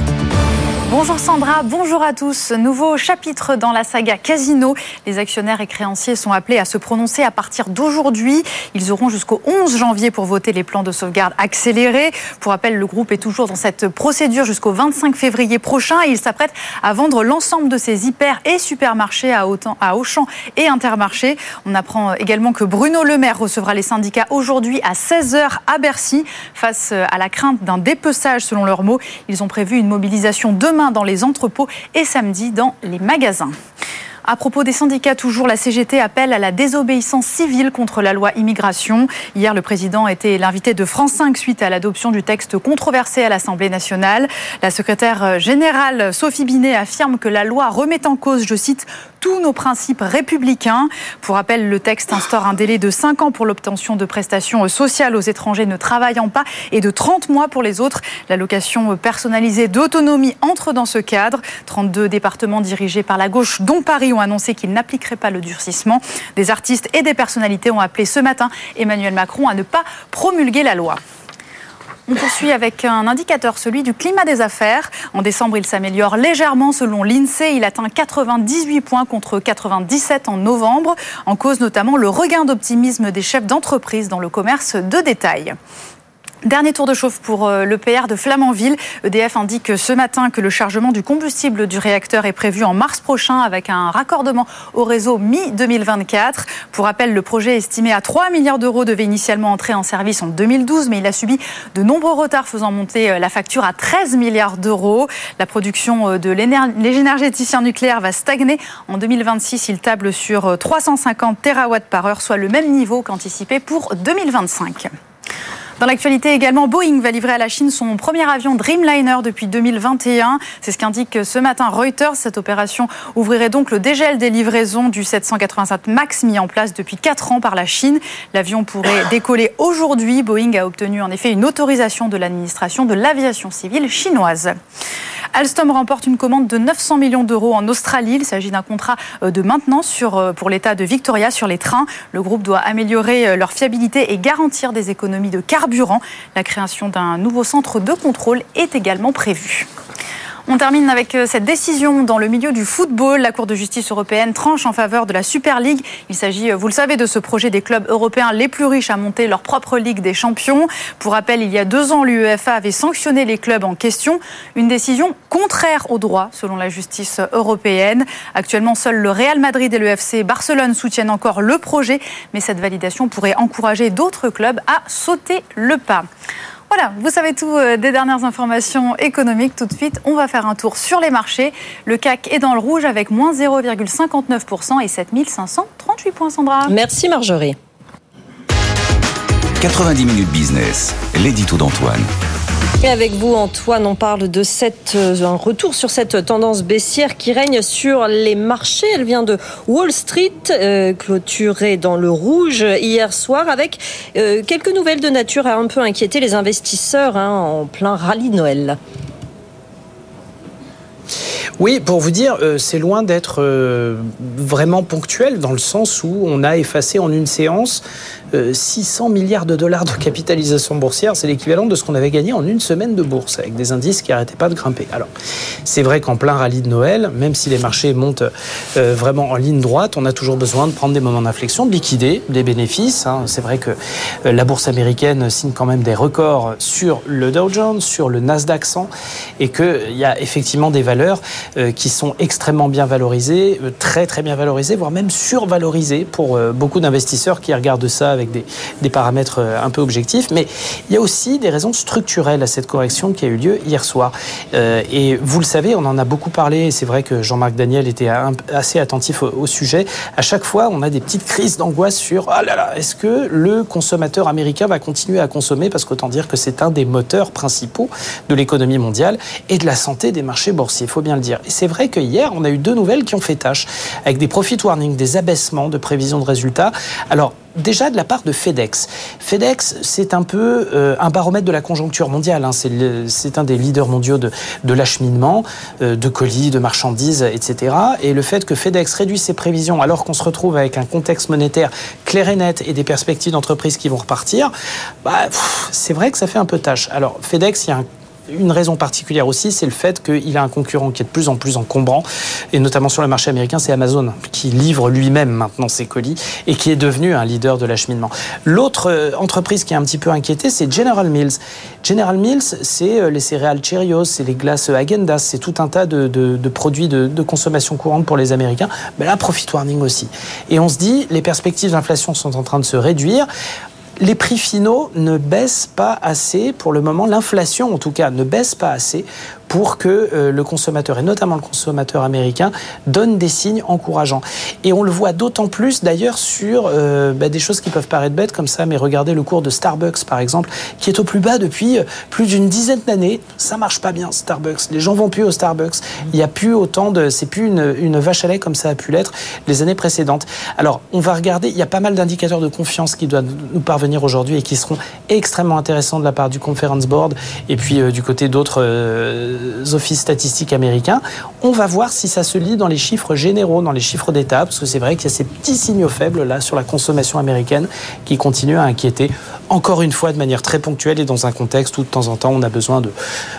J: Bonjour Sandra, bonjour à tous. Nouveau chapitre dans la saga Casino. Les actionnaires et créanciers sont appelés à se prononcer à partir d'aujourd'hui. Ils auront jusqu'au 11 janvier pour voter les plans de sauvegarde accélérés. Pour rappel, le groupe est toujours dans cette procédure jusqu'au 25 février prochain et il s'apprête à vendre l'ensemble de ses hyper et supermarchés à, Auchan et Intermarché. On apprend également que Bruno Le Maire recevra les syndicats aujourd'hui à 16h à Bercy. Face à la crainte d'un dépeçage selon leurs mots, ils ont prévu une mobilisation demain dans les entrepôts et samedi dans les magasins. À propos des syndicats, toujours, la CGT appelle à la désobéissance civile contre la loi immigration. Hier, le président était l'invité de France 5 suite à l'adoption du texte controversé à l'Assemblée nationale. La secrétaire générale Sophie Binet affirme que la loi remet en cause, je cite, tous nos principes républicains. Pour rappel, le texte instaure un délai de 5 ans pour l'obtention de prestations sociales aux étrangers ne travaillant pas et de 30 mois pour les autres. L'allocation personnalisée d'autonomie entre dans ce cadre. 32 départements dirigés par la gauche, dont Paris, ont annoncé qu'ils n'appliqueraient pas le durcissement. Des artistes et des personnalités ont appelé ce matin Emmanuel Macron à ne pas promulguer la loi. On poursuit avec un indicateur, celui du climat des affaires. En décembre, il s'améliore légèrement selon l'INSEE. Il atteint 98 points contre 97 en novembre, en cause notamment le regain d'optimisme des chefs d'entreprise dans le commerce de détail. Dernier tour de chauffe pour euh, le PR de Flamanville. EDF indique ce matin que le chargement du combustible du réacteur est prévu en mars prochain avec un raccordement au réseau mi-2024. Pour rappel, le projet estimé à 3 milliards d'euros devait initialement entrer en service en 2012, mais il a subi de nombreux retards faisant monter euh, la facture à 13 milliards d'euros. La production euh, de l'énergéticien nucléaire va stagner. En 2026, il table sur 350 TWh par heure, soit le même niveau qu'anticipé pour 2025. Dans l'actualité également, Boeing va livrer à la Chine son premier avion Dreamliner depuis 2021. C'est ce qu'indique ce matin Reuters. Cette opération ouvrirait donc le dégel des livraisons du 787 MAX mis en place depuis 4 ans par la Chine. L'avion pourrait décoller aujourd'hui. Boeing a obtenu en effet une autorisation de l'administration de l'aviation civile chinoise. Alstom remporte une commande de 900 millions d'euros en Australie. Il s'agit d'un contrat euh, de maintenance euh, pour l'État de Victoria sur les trains. Le groupe doit améliorer euh, leur fiabilité et garantir des économies de carburant. La création d'un nouveau centre de contrôle est également prévue. On termine avec euh, cette décision dans le milieu du football. La Cour de justice européenne tranche en faveur de la Super League. Il s'agit, euh, vous le savez, de ce projet des clubs européens les plus riches à monter leur propre Ligue des champions. Pour rappel, il y a deux ans, l'UEFA avait sanctionné les clubs en question. Une décision contraire au droit, selon la justice européenne. Actuellement, seuls le Real Madrid et le FC Barcelone soutiennent encore le projet, mais cette validation pourrait encourager d'autres clubs à sauter le pas. Voilà, vous savez tout euh, des dernières informations économiques. Tout de suite, on va faire un tour sur les marchés. Le CAC est dans le rouge avec moins 0,59% et 7538 points, Sandra.
A: Merci Marjorie.
C: 90 minutes business, l'édito d'Antoine.
A: Et avec vous, Antoine, on parle de cette, euh, un retour sur cette tendance baissière qui règne sur les marchés. Elle vient de Wall Street, euh, clôturée dans le rouge hier soir, avec euh, quelques nouvelles de nature à un peu inquiéter les investisseurs hein, en plein rallye Noël.
F: Oui, pour vous dire, euh, c'est loin d'être euh, vraiment ponctuel dans le sens où on a effacé en une séance 600 euh, milliards de dollars de capitalisation boursière. C'est l'équivalent de ce qu'on avait gagné en une semaine de bourse avec des indices qui n'arrêtaient pas de grimper. Alors, c'est vrai qu'en plein rallye de Noël, même si les marchés montent vraiment en ligne droite, on a toujours besoin de prendre des moments d'inflexion, de liquider des bénéfices. Hein. C'est vrai que la bourse américaine signe quand même des records sur le Dow Jones, sur le Nasdaq 100 et qu'il y a effectivement des valeurs euh, qui sont extrêmement bien valorisées, euh, très très bien valorisées, voire même survalorisées pour euh, beaucoup d'investisseurs qui regardent ça avec des, paramètres un peu objectifs. Mais il y a aussi des raisons structurelles à cette correction qui a eu lieu hier soir. et vous le savez, on en a beaucoup parlé, et c'est vrai que Jean-Marc Daniel était assez attentif au, au, sujet. À chaque fois, on a des petites crises d'angoisse sur ah là là, est-ce que le consommateur américain va continuer à consommer? Parce qu'autant dire que c'est un des moteurs principaux de l'économie mondiale et de la santé des marchés boursiers, il faut bien le dire. Et c'est vrai que hier, on a eu deux nouvelles qui ont fait tâche, avec des profit warnings, des abaissements de prévisions de résultats. Alors, déjà de la part de FedEx. FedEx, c'est un peu euh, un baromètre de la conjoncture mondiale. Hein. C'est un des leaders mondiaux de, l'acheminement, euh, de colis, de marchandises, etc. Et le fait que FedEx réduise ses prévisions alors qu'on se retrouve avec un contexte monétaire clair et net et des perspectives d'entreprise qui vont repartir, bah, c'est vrai que ça fait un peu tâche. Alors FedEx, il y a un une raison particulière aussi, c'est le fait qu'il a un concurrent qui est de plus en plus encombrant, et notamment sur le marché américain, c'est Amazon, qui livre lui-même maintenant ses colis et qui est devenu un leader de l'acheminement. L'autre euh, entreprise qui est un petit peu inquiétée, c'est General Mills. General Mills, c'est euh, les céréales Cheerios, c'est les glaces Agendas, c'est tout un tas de, produits de, consommation courante pour les Américains. Mais là, profit warning aussi. Et on se dit, les perspectives d'inflation sont en train de se réduire les prix finaux ne baissent pas assez pour le moment. L'inflation, en tout cas, ne baisse pas assez pour que euh, le consommateur, et notamment le consommateur américain, donne des signes encourageants. Et on le voit d'autant plus d'ailleurs sur euh, bah, des choses qui peuvent paraître bêtes comme ça, mais regardez le cours de Starbucks par exemple, qui est au plus bas depuis euh, plus d'une dizaine d'années. Ça marche pas bien Starbucks. Les gens vont plus au Starbucks. Il n'y a plus autant de, c'est plus une, une, vache à lait comme ça a pu l'être les années précédentes. Alors on va regarder. Il y a pas mal d'indicateurs de confiance qui doivent nous parvenir aujourd'hui et qui seront extrêmement intéressants de la part du Conference Board et puis du côté d'autres offices statistiques américains. On va voir si ça se lit dans les chiffres généraux, dans les chiffres d'État, parce que c'est vrai qu'il y a ces petits signaux faibles là sur la consommation américaine qui continuent à inquiéter, encore une fois de manière très ponctuelle et dans un contexte où de temps en temps on a besoin de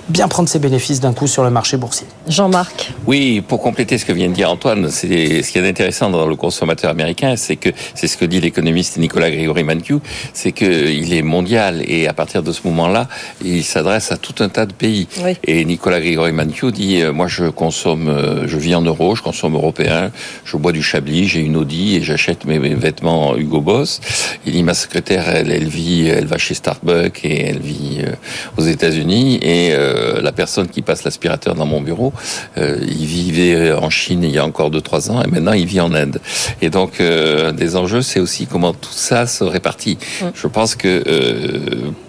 F: bien prendre ses bénéfices d'un coup sur le marché boursier.
A: Jean-Marc.
B: Oui, pour compléter ce que vient de dire Antoine, c'est ce qui est intéressant dans le consommateur américain, c'est que c'est ce que dit l'économiste Nicolas Grégory Mankiw, c'est qu'il est mondial et à partir de ce moment-là, il s'adresse à tout un tas de pays. Et Nicolas Grégory Mankiw dit euh, moi je consomme, euh, je vis en euros, je consomme européen, je bois du Chablis, j'ai une Audi et j'achète mes, vêtements Hugo Boss. Il dit ma secrétaire, elle, elle vit, elle va chez Starbucks et elle vit euh, aux États-Unis et la personne qui passe l'aspirateur dans mon bureau, il vivait en Chine il y a encore 2-3 ans et maintenant il vit en Inde. Et donc des enjeux, c'est aussi comment tout ça se répartit. Mm. Je pense que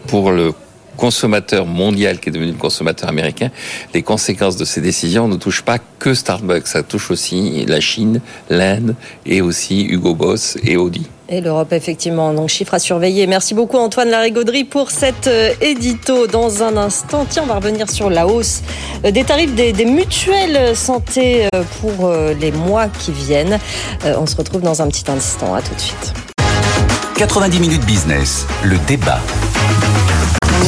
B: pour le consommateur mondial qui est devenu le consommateur américain, les conséquences de ces décisions ne touchent pas que Starbucks, ça touche aussi la Chine, l'Inde et aussi Hugo Boss et Audi.
A: Et l'Europe, effectivement. Donc, chiffre à surveiller. Merci beaucoup, Antoine Larigauderie, pour cet euh, édito. Dans un instant, tiens, on va revenir sur la hausse euh, des tarifs des, des mutuelles santé euh, pour les mois qui viennent. On se retrouve dans un petit instant. À tout de suite.
C: 90 minutes business, le débat.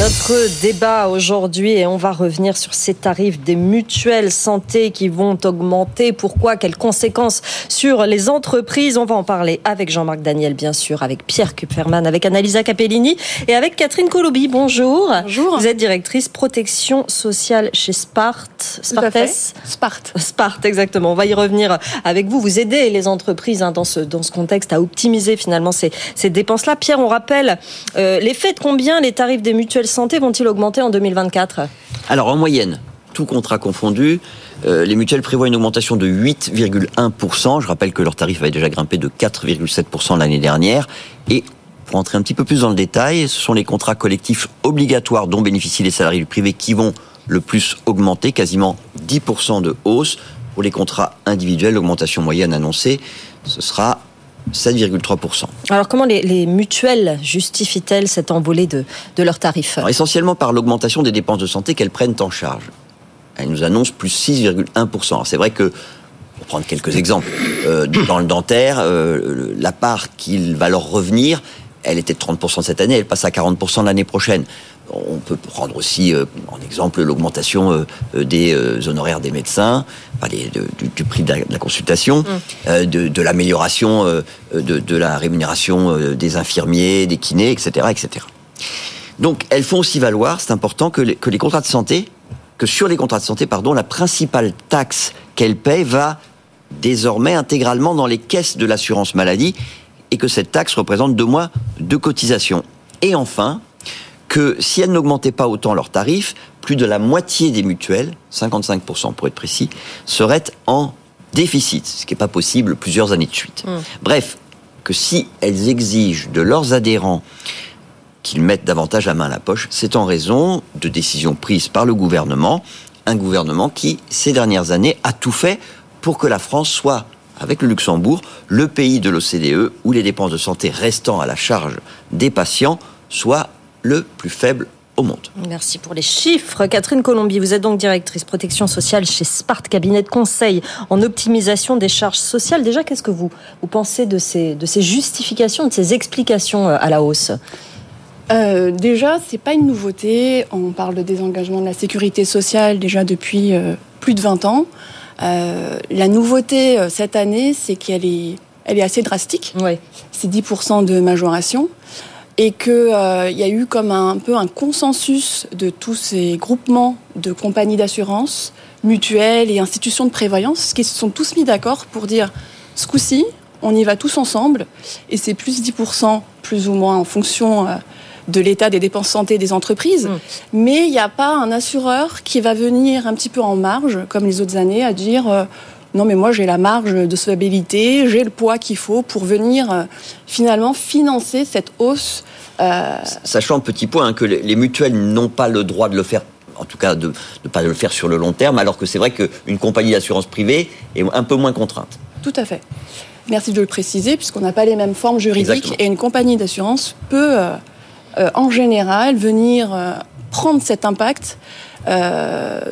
A: Notre débat aujourd'hui et on va revenir sur ces tarifs des mutuelles santé qui vont augmenter. Pourquoi? Quelles conséquences sur les entreprises? On va en parler avec Jean-Marc Daniel, bien sûr, avec Pierre Kupferman, avec Annalisa Capellini et avec Catherine Colobi. Bonjour.
K: Bonjour.
A: Vous êtes directrice protection sociale chez Spart.
K: Spartes
A: Spart. Spart, exactement. On va y revenir avec vous. Vous aidez les entreprises hein, dans, ce, dans ce contexte à optimiser finalement ces, ces dépenses-là. Pierre, on rappelle euh, les faits de combien les tarifs des mutuelles santé vont-ils augmenter en 2024
H: Alors en moyenne, tout contrat confondu, euh, les mutuelles prévoient une augmentation de 8,1%. Je rappelle que leur tarif avait déjà grimpé de 4,7% l'année dernière. Et pour entrer un petit peu plus dans le détail, ce sont les contrats collectifs obligatoires dont bénéficient les salariés du privé qui vont le plus augmenter, quasiment 10% de hausse. Pour les contrats individuels, l'augmentation moyenne annoncée, ce sera 7,3%.
A: Alors comment les, mutuelles justifient-elles cette envolée de, de leurs tarifs?
H: Essentiellement par l'augmentation des dépenses de santé qu'elles prennent en charge. elle nous annonce plus 6,1%. C'est vrai que pour prendre quelques exemples, euh, dans le dentaire, euh, la part qu'il va leur revenir, elle était de 30% cette année, elle passe à 40% l'année prochaine. On peut prendre aussi euh, en exemple l'augmentation des honoraires des médecins, du, prix de la, consultation, mm. de, l'amélioration de, la rémunération des infirmiers, des kinés, etc., etc. Donc elles font aussi valoir, c'est important, que les, que les contrats de santé, que sur les contrats de santé, pardon, la principale taxe qu'elles payent va désormais intégralement dans les caisses de l'assurance maladie et que cette taxe représente deux mois de cotisation. Et enfin, que si elles n'augmentaient pas autant leurs tarifs, plus de la moitié des mutuelles, 55% pour être précis, seraient en déficit, ce qui n'est pas possible plusieurs années de suite. Mmh. Bref, que si elles exigent de leurs adhérents qu'ils mettent davantage la main à la poche, c'est en raison de décisions prises par le gouvernement, un gouvernement qui, ces dernières années, a tout fait pour que la France soit, avec le Luxembourg, le pays de l'OCDE où les dépenses de santé restant à la charge des patients soient le plus faible au monde.
A: Merci pour les chiffres. Catherine Colombier, vous êtes donc directrice protection sociale chez Spart, cabinet de conseil en optimisation des charges sociales. Déjà, qu'est-ce que vous, vous pensez de ces, de ces justifications, de ces explications euh, à la hausse?
K: Euh, déjà, c'est pas une nouveauté. On parle de désengagement de la sécurité sociale déjà depuis euh, plus de 20 ans. Euh, la nouveauté euh, cette année, c'est qu'elle est, elle est assez drastique.
A: Ouais.
K: C'est 10% de majoration. Et qu'il euh, y a eu comme un, peu un consensus de tous ces groupements de compagnies d'assurance, mutuelles et institutions de prévoyance qui se sont tous mis d'accord pour dire ce coup-ci, on y va tous ensemble. Et c'est plus 10% plus ou moins en fonction de l'état des dépenses santé des entreprises. Mm. Mais il n'y a pas un assureur qui va venir un petit peu en marge, comme les autres années, à dire euh, non mais moi j'ai la marge de solvabilité, j'ai le poids qu'il faut pour venir euh, finalement financer cette hausse.
H: Euh... Sachant un petit point hein, que les mutuelles n'ont pas le droit de le faire en tout cas de ne pas le faire sur le long terme, alors que c'est vrai qu'une compagnie d'assurance privée est un peu moins contrainte.
K: Tout à fait. Merci de le préciser, puisqu'on n'a pas les mêmes formes juridiques et une compagnie d'assurance peut euh, euh, en général, venir euh, prendre cet impact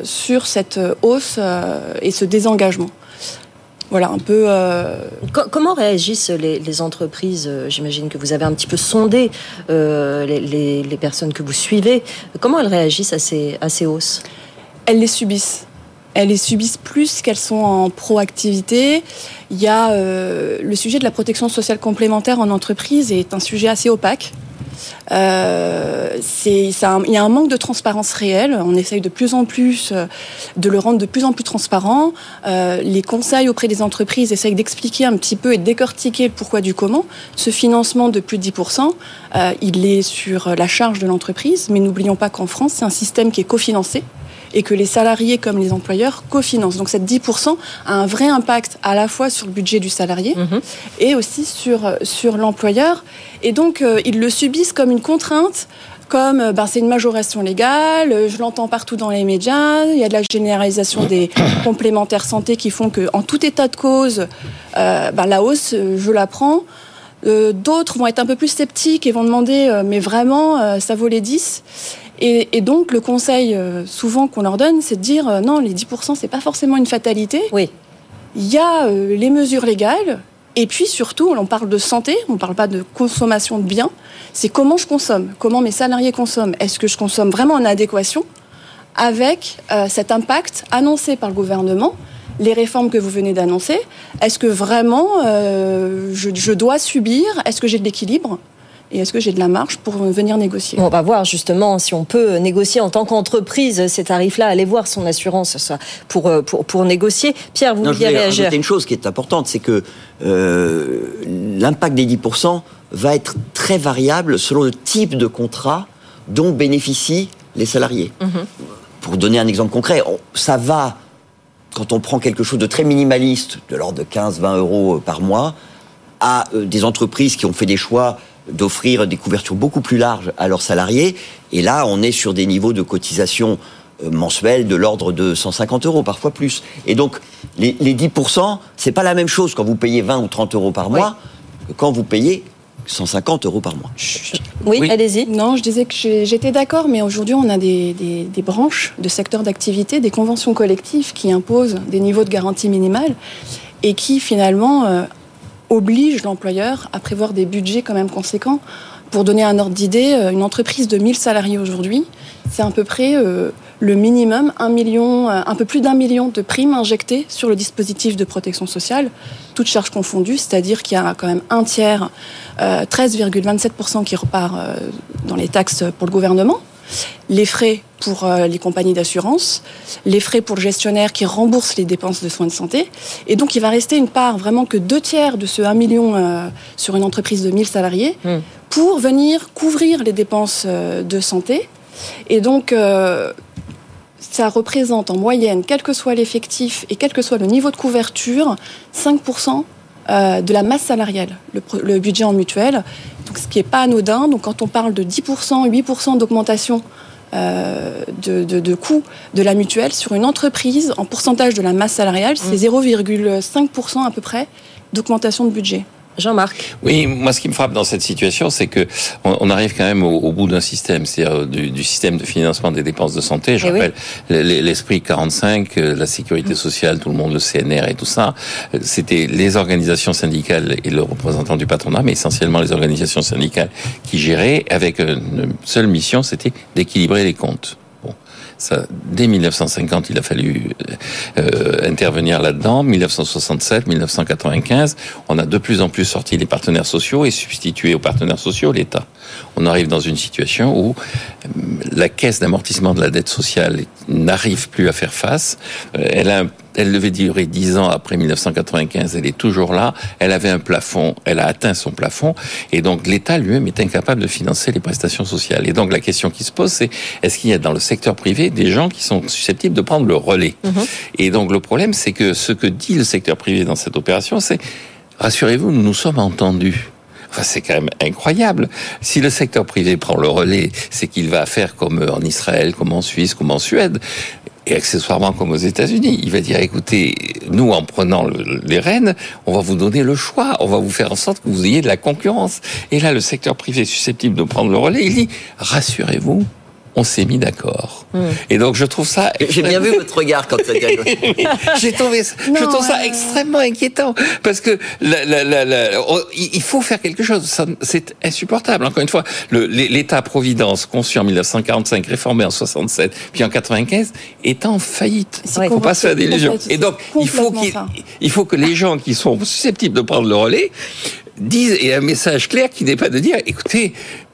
K: sur cette hausse et ce désengagement. Voilà, un peu.
A: Comment réagissent les, entreprises J'imagine que vous avez un petit peu sondé les, personnes que vous suivez. Comment elles réagissent à ces, à ces hausses?
K: Elles les subissent. Elles les subissent plus qu'elles sont en proactivité. Il y a le sujet de la protection sociale complémentaire en entreprise est un sujet assez opaque. Euh, il y a un manque de transparence réelle. On essaye de plus en plus euh, de le rendre de plus en plus transparent. Euh, les conseils auprès des entreprises essayent d'expliquer un petit peu et de décortiquer le pourquoi du comment. Ce financement de plus de 10%, il est sur la charge de l'entreprise, mais n'oublions pas qu'en France, c'est un système qui est cofinancé et que les salariés comme les employeurs cofinancent. Donc cette 10% a un vrai impact à la fois sur le budget du salarié mhm. et aussi sur, sur l'employeur. Et donc euh, ils le subissent comme une contrainte comme euh, ben, c'est une majoration légale, euh, je l'entends partout dans les médias, il y a de la généralisation des complémentaires santé qui font que, en tout état de cause, ben, la hausse, je la prends. D'autres vont être un peu plus sceptiques et vont demander, mais vraiment, ça vaut les 10 et, donc, le conseil, euh, souvent, qu'on leur donne, c'est de dire euh, non, les 10%, c'est pas forcément une fatalité.
A: Oui.
K: Il y a euh, les mesures légales, et puis surtout, on parle de santé, on ne parle pas de consommation de biens. C'est comment je consomme, comment mes salariés consomment. Est-ce que je consomme vraiment en adéquation avec cet impact annoncé par le gouvernement les réformes que vous venez d'annoncer, est-ce que vraiment je, dois subir? Est-ce que j'ai de l'équilibre? Et est-ce que j'ai de la marge pour venir négocier?
A: On va voir justement si on peut négocier en tant qu'entreprise ces tarifs-là, aller voir son assurance pour, euh, pour, pour négocier. Pierre, vous vouliez réagir
H: une chose qui est importante, c'est que euh, l'impact des 10% va être très variable selon le type de contrat dont bénéficient les salariés. Mhm. Pour donner un exemple concret, ça va, quand on prend quelque chose de très minimaliste, de l'ordre de 15-20 euros par mois, à euh, des entreprises qui ont fait des choix d'offrir des couvertures beaucoup plus larges à leurs salariés. Et là, on est sur des niveaux de cotisation euh, mensuels de l'ordre de 150 euros, parfois plus. Et donc, les, les 10%, c'est pas la même chose quand vous payez 20 ou 30 euros par mois que quand vous payez 150 euros par mois.
A: Oui, allez-y.
K: Non, je disais que j'étais d'accord, mais aujourd'hui, on a des, des branches de secteurs d'activité, des conventions collectives qui imposent des niveaux de garantie minimale et qui finalement euh, obligent l'employeur à prévoir des budgets quand même conséquents. Pour donner un ordre d'idée, euh, une entreprise de 1000 salariés aujourd'hui, c'est à peu près euh, le minimum, un million, un peu plus d'un million de primes injectées sur le dispositif de protection sociale, toutes charges confondues, c'est-à-dire qu'il y a quand même un tiers, 13,27% qui repart dans les taxes pour le gouvernement, les frais pour euh, les compagnies d'assurance, les frais pour le gestionnaire qui rembourse les dépenses de soins de santé. Et donc, il va rester une part, vraiment que deux tiers de ce 1 million euh, sur une entreprise de 1000 salariés hmm. pour venir couvrir les dépenses euh, de santé. Et donc, ça représente en moyenne, quel que soit l'effectif et quel que soit le niveau de couverture, 5% de la masse salariale, le, le budget en mutuelle ce qui n'est pas anodin. Donc quand on parle de 10%, 8% d'augmentation euh, de, de, de coût de la mutuelle sur une entreprise en pourcentage de la masse salariale, c'est 0,5% mmh. à peu près d'augmentation de budget.
A: Jean-Marc.
B: Oui, moi, ce qui me frappe dans cette situation, c'est que on, arrive quand même au, bout d'un système, c'est-à-dire du, système de financement des dépenses de santé. Je eh rappelle l'esprit 45, euh, la sécurité sociale, tout le monde, le CNR et tout ça. C'était les organisations syndicales et le représentant du patronat, mais essentiellement les organisations syndicales qui géraient, avec une seule mission, c'était d'équilibrer les comptes dès 1950, il a fallu euh, intervenir là-dedans. 1967, 1995, on a de plus en plus sorti les partenaires sociaux et substitué aux partenaires sociaux l'État. On arrive dans une situation où euh, la caisse d'amortissement de la dette sociale n'arrive plus à faire face. Euh, elle a elle devait durer dix ans après 1995. Elle est toujours là. Elle avait un plafond. Elle a atteint son plafond. Et donc, l'État lui-même est incapable de financer les prestations sociales. Et donc, la question qui se pose, c'est est-ce qu'il y a dans le secteur privé des gens qui sont susceptibles de prendre le relais? Mhm. Et donc, le problème, c'est que ce que dit le secteur privé dans cette opération, c'est rassurez-vous, nous nous sommes entendus. Enfin, c'est quand même incroyable. Si le secteur privé prend le relais, c'est qu'il va faire comme en Israël, comme en Suisse, comme en Suède et accessoirement comme aux États-Unis. Il va dire, écoutez, nous, en prenant les rênes, on va vous donner le choix, on va vous faire en sorte que vous ayez de la concurrence. Et là, le secteur privé susceptible de prendre le relais. Il dit, rassurez-vous, on s'est mis d'accord. Hmm. Et donc je trouve ça.
H: J'ai bien vu votre regard quand ça
B: J'ai trouvé, ça, je trouve ça extrêmement inquiétant parce que il faut faire quelque chose. C'est insupportable. Encore une fois, l'État-providence conçu en 1945, réformé en 67, puis en 95, est en faillite. Il ne faut pas se faire d'illusions. Et donc il faut il faut que les gens qui sont susceptibles de prendre le relais disent et un message clair qui n'est pas de dire, écoutez,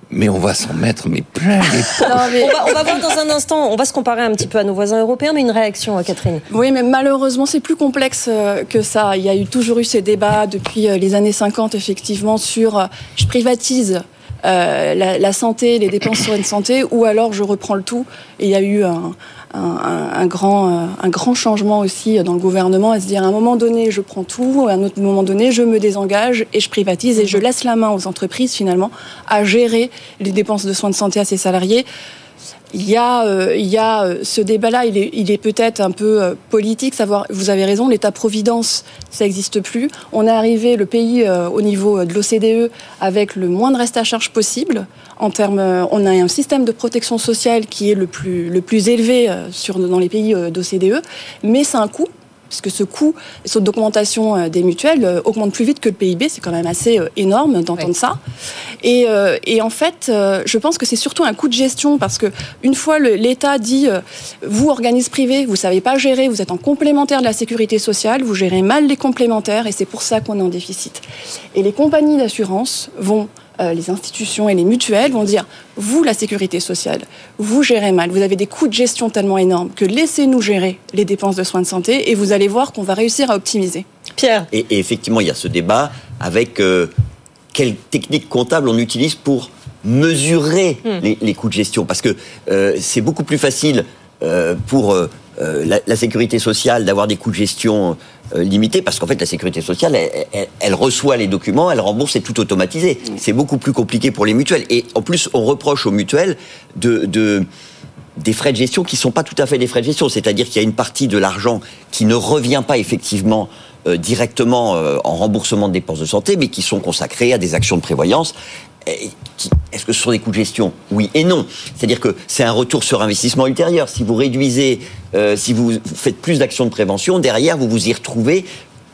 B: mais on va s'en mettre mais plein les
A: on, va, voir dans un instant, on va se comparer un petit peu à nos voisins européens, mais une réaction, Catherine.
K: Oui, mais malheureusement, c'est plus complexe euh, que ça. Il y a eu toujours eu ces débats depuis euh, les années 50, effectivement, sur euh, je privatise la, la, santé, les dépenses sur une santé, ou alors je reprends le tout. Il y a eu un, un, grand, euh, un grand changement aussi dans le gouvernement, à se dire à un moment donné, je prends tout, à un autre moment donné, je me désengage et je privatise et je laisse la main aux entreprises finalement à gérer les dépenses de soins de santé à ses salariés il y a, euh, il y a euh, ce débat-là, il est, il est peut-être un peu euh, politique. Savoir, vous avez raison, l'État-providence, ça n'existe plus. On est arrivé, le pays, au niveau de l'OCDE, avec le moins de reste à charge possible. En termes, on a un système de protection sociale qui est le plus, le plus élevé sur, dans les pays d'OCDE, mais c'est un coût puisque ce coût, cette d'augmentation euh, des mutuelles euh, augmente plus vite que le PIB. C'est quand même assez euh, énorme d'entendre ça. Et, et, en fait, je pense que c'est surtout un coût de gestion parce que une fois l'État dit, vous organisme privé, vous savez pas gérer, vous êtes en complémentaire de la sécurité sociale, vous gérez mal les complémentaires et c'est pour ça qu'on est en déficit. Et les compagnies d'assurance vont euh, les institutions et les mutuelles vont dire vous, la sécurité sociale, vous gérez mal, vous avez des coûts de gestion tellement énormes que laissez-nous gérer les dépenses de soins de santé et vous allez voir qu'on va réussir à optimiser.
A: Pierre.
H: Et, effectivement, il y a ce débat avec euh, quelle technique comptable on utilise pour mesurer hmm. les, coûts de gestion. Parce que euh, c'est beaucoup plus facile pour la, sécurité sociale d'avoir des coûts de gestion euh, limité parce qu'en fait la sécurité sociale elle, reçoit les documents, elle rembourse, c'est tout automatisé. C'est beaucoup plus compliqué pour les mutuelles et en plus on reproche aux mutuelles de, de des frais de gestion qui sont pas tout à fait des frais de gestion, c'est-à-dire qu'il y a une partie de l'argent qui ne revient pas effectivement directement en remboursement de dépenses de santé, mais qui sont consacrés à des actions de prévoyance. Est-ce que ce sont des coûts de gestion Oui et non. C'est-à-dire que c'est un retour sur investissement ultérieur. Si vous réduisez, si vous faites plus d'actions de prévention, derrière, vous vous y retrouvez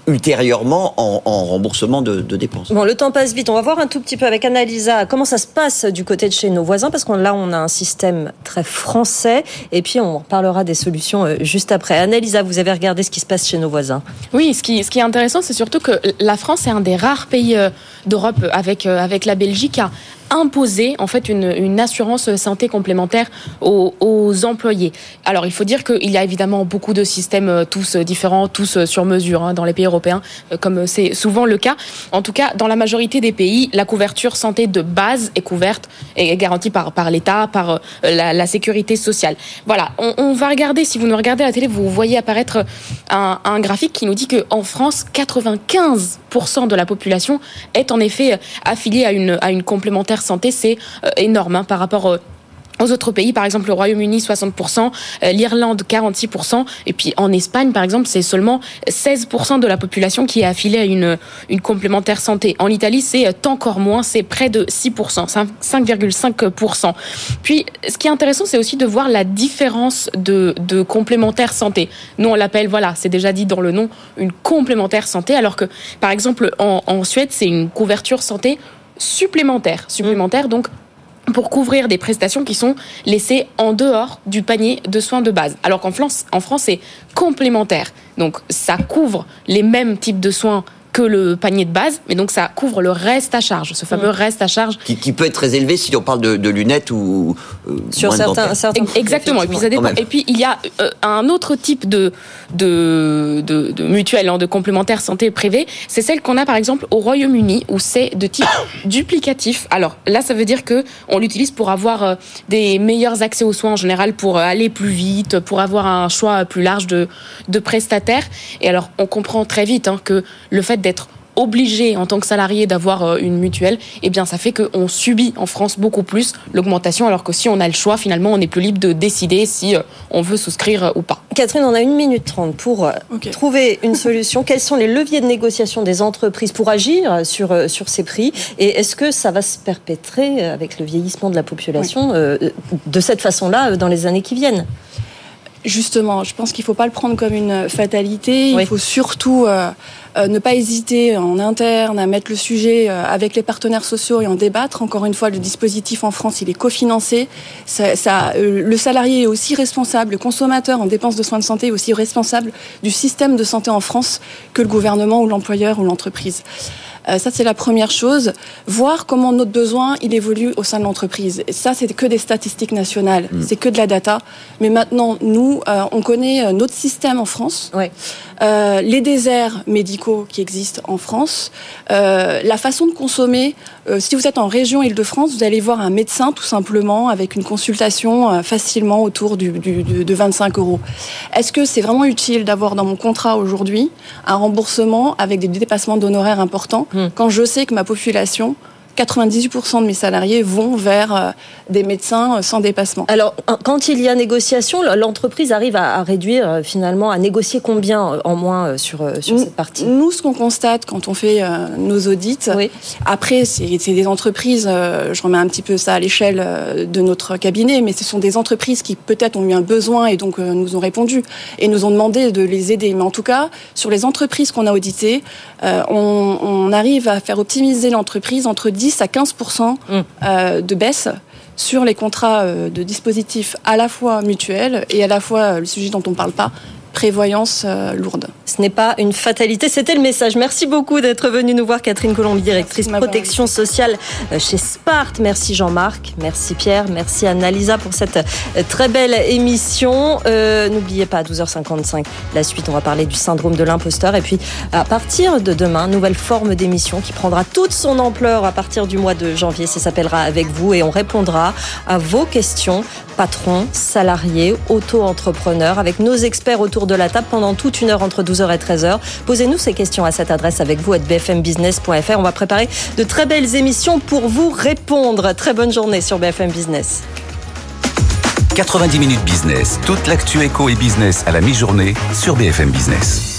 H: ultérieurement en, remboursement de, dépenses.
A: Bon, le temps passe vite. On va voir un tout petit peu avec Annalisa comment ça se passe du côté de chez nos voisins, parce que là, on a un système très français. Et puis, on parlera des solutions euh, juste après. Annalisa, vous avez regardé ce qui se passe chez nos voisins
K: Oui, ce qui, ce qui est intéressant, c'est surtout que la France est un des rares pays euh, d'Europe avec, euh, avec la Belgique à imposer en fait une, assurance santé complémentaire aux, employés. Alors il faut dire qu'il y a évidemment beaucoup de systèmes euh, tous différents, tous euh, sur mesure hein, dans les pays européens, euh, comme c'est souvent le cas. En tout cas, dans la majorité des pays, la couverture santé de base est couverte et garantie par, l'État, par la, la, sécurité sociale. Voilà, on, va regarder, si vous nous regardez à la télé, vous voyez apparaître un, un graphique qui nous dit qu'en France, 95% de la population est en effet affiliée à une, à une complémentaire santé, c'est euh, énorme hein, par rapport euh, aux autres pays, par exemple le Royaume-Uni 60%, euh, l'Irlande 46%, et puis en Espagne par exemple c'est seulement 16% de la population qui est affiliée à une, une complémentaire santé. En Italie c'est encore moins, c'est près de 6%, 5,5%. Puis ce qui est intéressant c'est aussi de voir la différence de, de complémentaire santé. Nous on l'appelle, voilà, c'est déjà dit dans le nom, une complémentaire santé, alors que par exemple en, en Suède c'est une couverture santé supplémentaires. Supplémentaires, donc, pour couvrir des prestations qui sont laissées en dehors du panier de soins de base. Alors qu'en France, en France, c'est complémentaire. Donc, ça couvre les mêmes types de soins que le panier de base, mais donc ça couvre le reste à charge, ce fameux mm. reste à charge.
H: Qui, peut être très élevé si on parle de, lunettes ou.
A: Euh, Sur certains, certains,
K: Exactement. Et puis, ça dépend. Et puis il y a euh, un autre type de, de, de, de mutuelle, hein, de complémentaire santé privée, c'est celle qu'on a par exemple au Royaume-Uni, où c'est de type duplicatif. Alors là, ça veut dire que on l'utilise pour avoir euh, des meilleurs accès aux soins en général, pour aller plus vite, pour avoir un choix plus large de, de prestataires. Et alors, on comprend très vite hein, que le fait d'être obligé en tant que salarié d'avoir euh, une mutuelle, eh bien ça fait qu'on subit en France beaucoup plus l'augmentation, alors que si on a le choix, finalement, on est plus libre de décider si euh, on veut souscrire euh, ou pas.
A: Catherine, on a une minute trente pour trouver une solution. Quels sont les leviers de négociation des entreprises pour agir sur, sur ces prix? Et est-ce que ça va se perpétrer avec le vieillissement de la population de cette façon-là dans les années qui viennent?
K: Justement, je pense qu'il ne faut pas le prendre comme une fatalité. Il faut surtout euh, euh, ne pas hésiter en interne à mettre le sujet euh, avec les partenaires sociaux et en débattre. Encore une fois, le dispositif en France, il est cofinancé. Ça, ça, le salarié est aussi responsable, le consommateur en dépenses de soins de santé est aussi responsable du système de santé en France que le gouvernement ou l'employeur ou l'entreprise. Euh, ça, c'est la première chose. Voir comment notre besoin, il évolue au sein de l'entreprise. Ça, c'est que des statistiques nationales. Mm. C'est que de la data. Mais maintenant, nous, euh, on connaît euh, notre système en France. Ouais. Euh, les déserts médicaux qui existent en France, euh, la façon de consommer. Euh, si vous êtes en région Île-de-France, vous allez voir un médecin tout simplement avec une consultation facilement autour du, du, de 25 euros. Est-ce que c'est vraiment utile d'avoir dans mon contrat aujourd'hui un remboursement avec des dépassements d'honoraires importants hmm. quand je sais que ma population 98% de mes salariés vont vers euh, des médecins euh, sans dépassement.
A: Alors, quand il y a négociation, l'entreprise arrive à, réduire euh, finalement, à négocier combien en moins sur, sur cette partie?
K: Nous, ce qu'on constate quand on fait nos audits, après, c'est des entreprises, je remets un petit peu ça à l'échelle de notre cabinet, mais ce sont des entreprises qui peut-être ont eu un besoin et donc nous ont répondu et nous ont demandé de les aider. Mais en tout cas, sur les entreprises qu'on a auditées, on, on arrive à faire optimiser l'entreprise entre 10 10 à 15 mm. euh, de baisse sur les contrats euh, de dispositifs à la fois mutuels et à la fois euh, le sujet dont on ne parle pas, prévoyance lourde.
A: Ce n'est pas une fatalité, c'était le message. Merci beaucoup d'être venu nous voir, Catherine Colombier, directrice protection sociale chez Spart. Merci Jean-Marc, merci Pierre, merci Annalisa pour cette très belle émission. N'oubliez pas, à 12h55, la suite, on va parler du syndrome de l'imposteur. Et puis, à partir de demain, nouvelle forme d'émission qui prendra toute son ampleur à partir du mois de janvier. Ça s'appellera Avec vous et on répondra à vos questions, patrons, salariés, auto-entrepreneurs, avec nos experts autour de la table pendant toute une heure entre 12h et 13h. Posez-nous ces questions à cette adresse avec vous à bfmbusiness.fr. On va préparer de très belles émissions pour vous répondre. Très bonne journée sur BFM Business.
C: 90 minutes business, toute l'actu éco et business à la mi-journée sur BFM Business.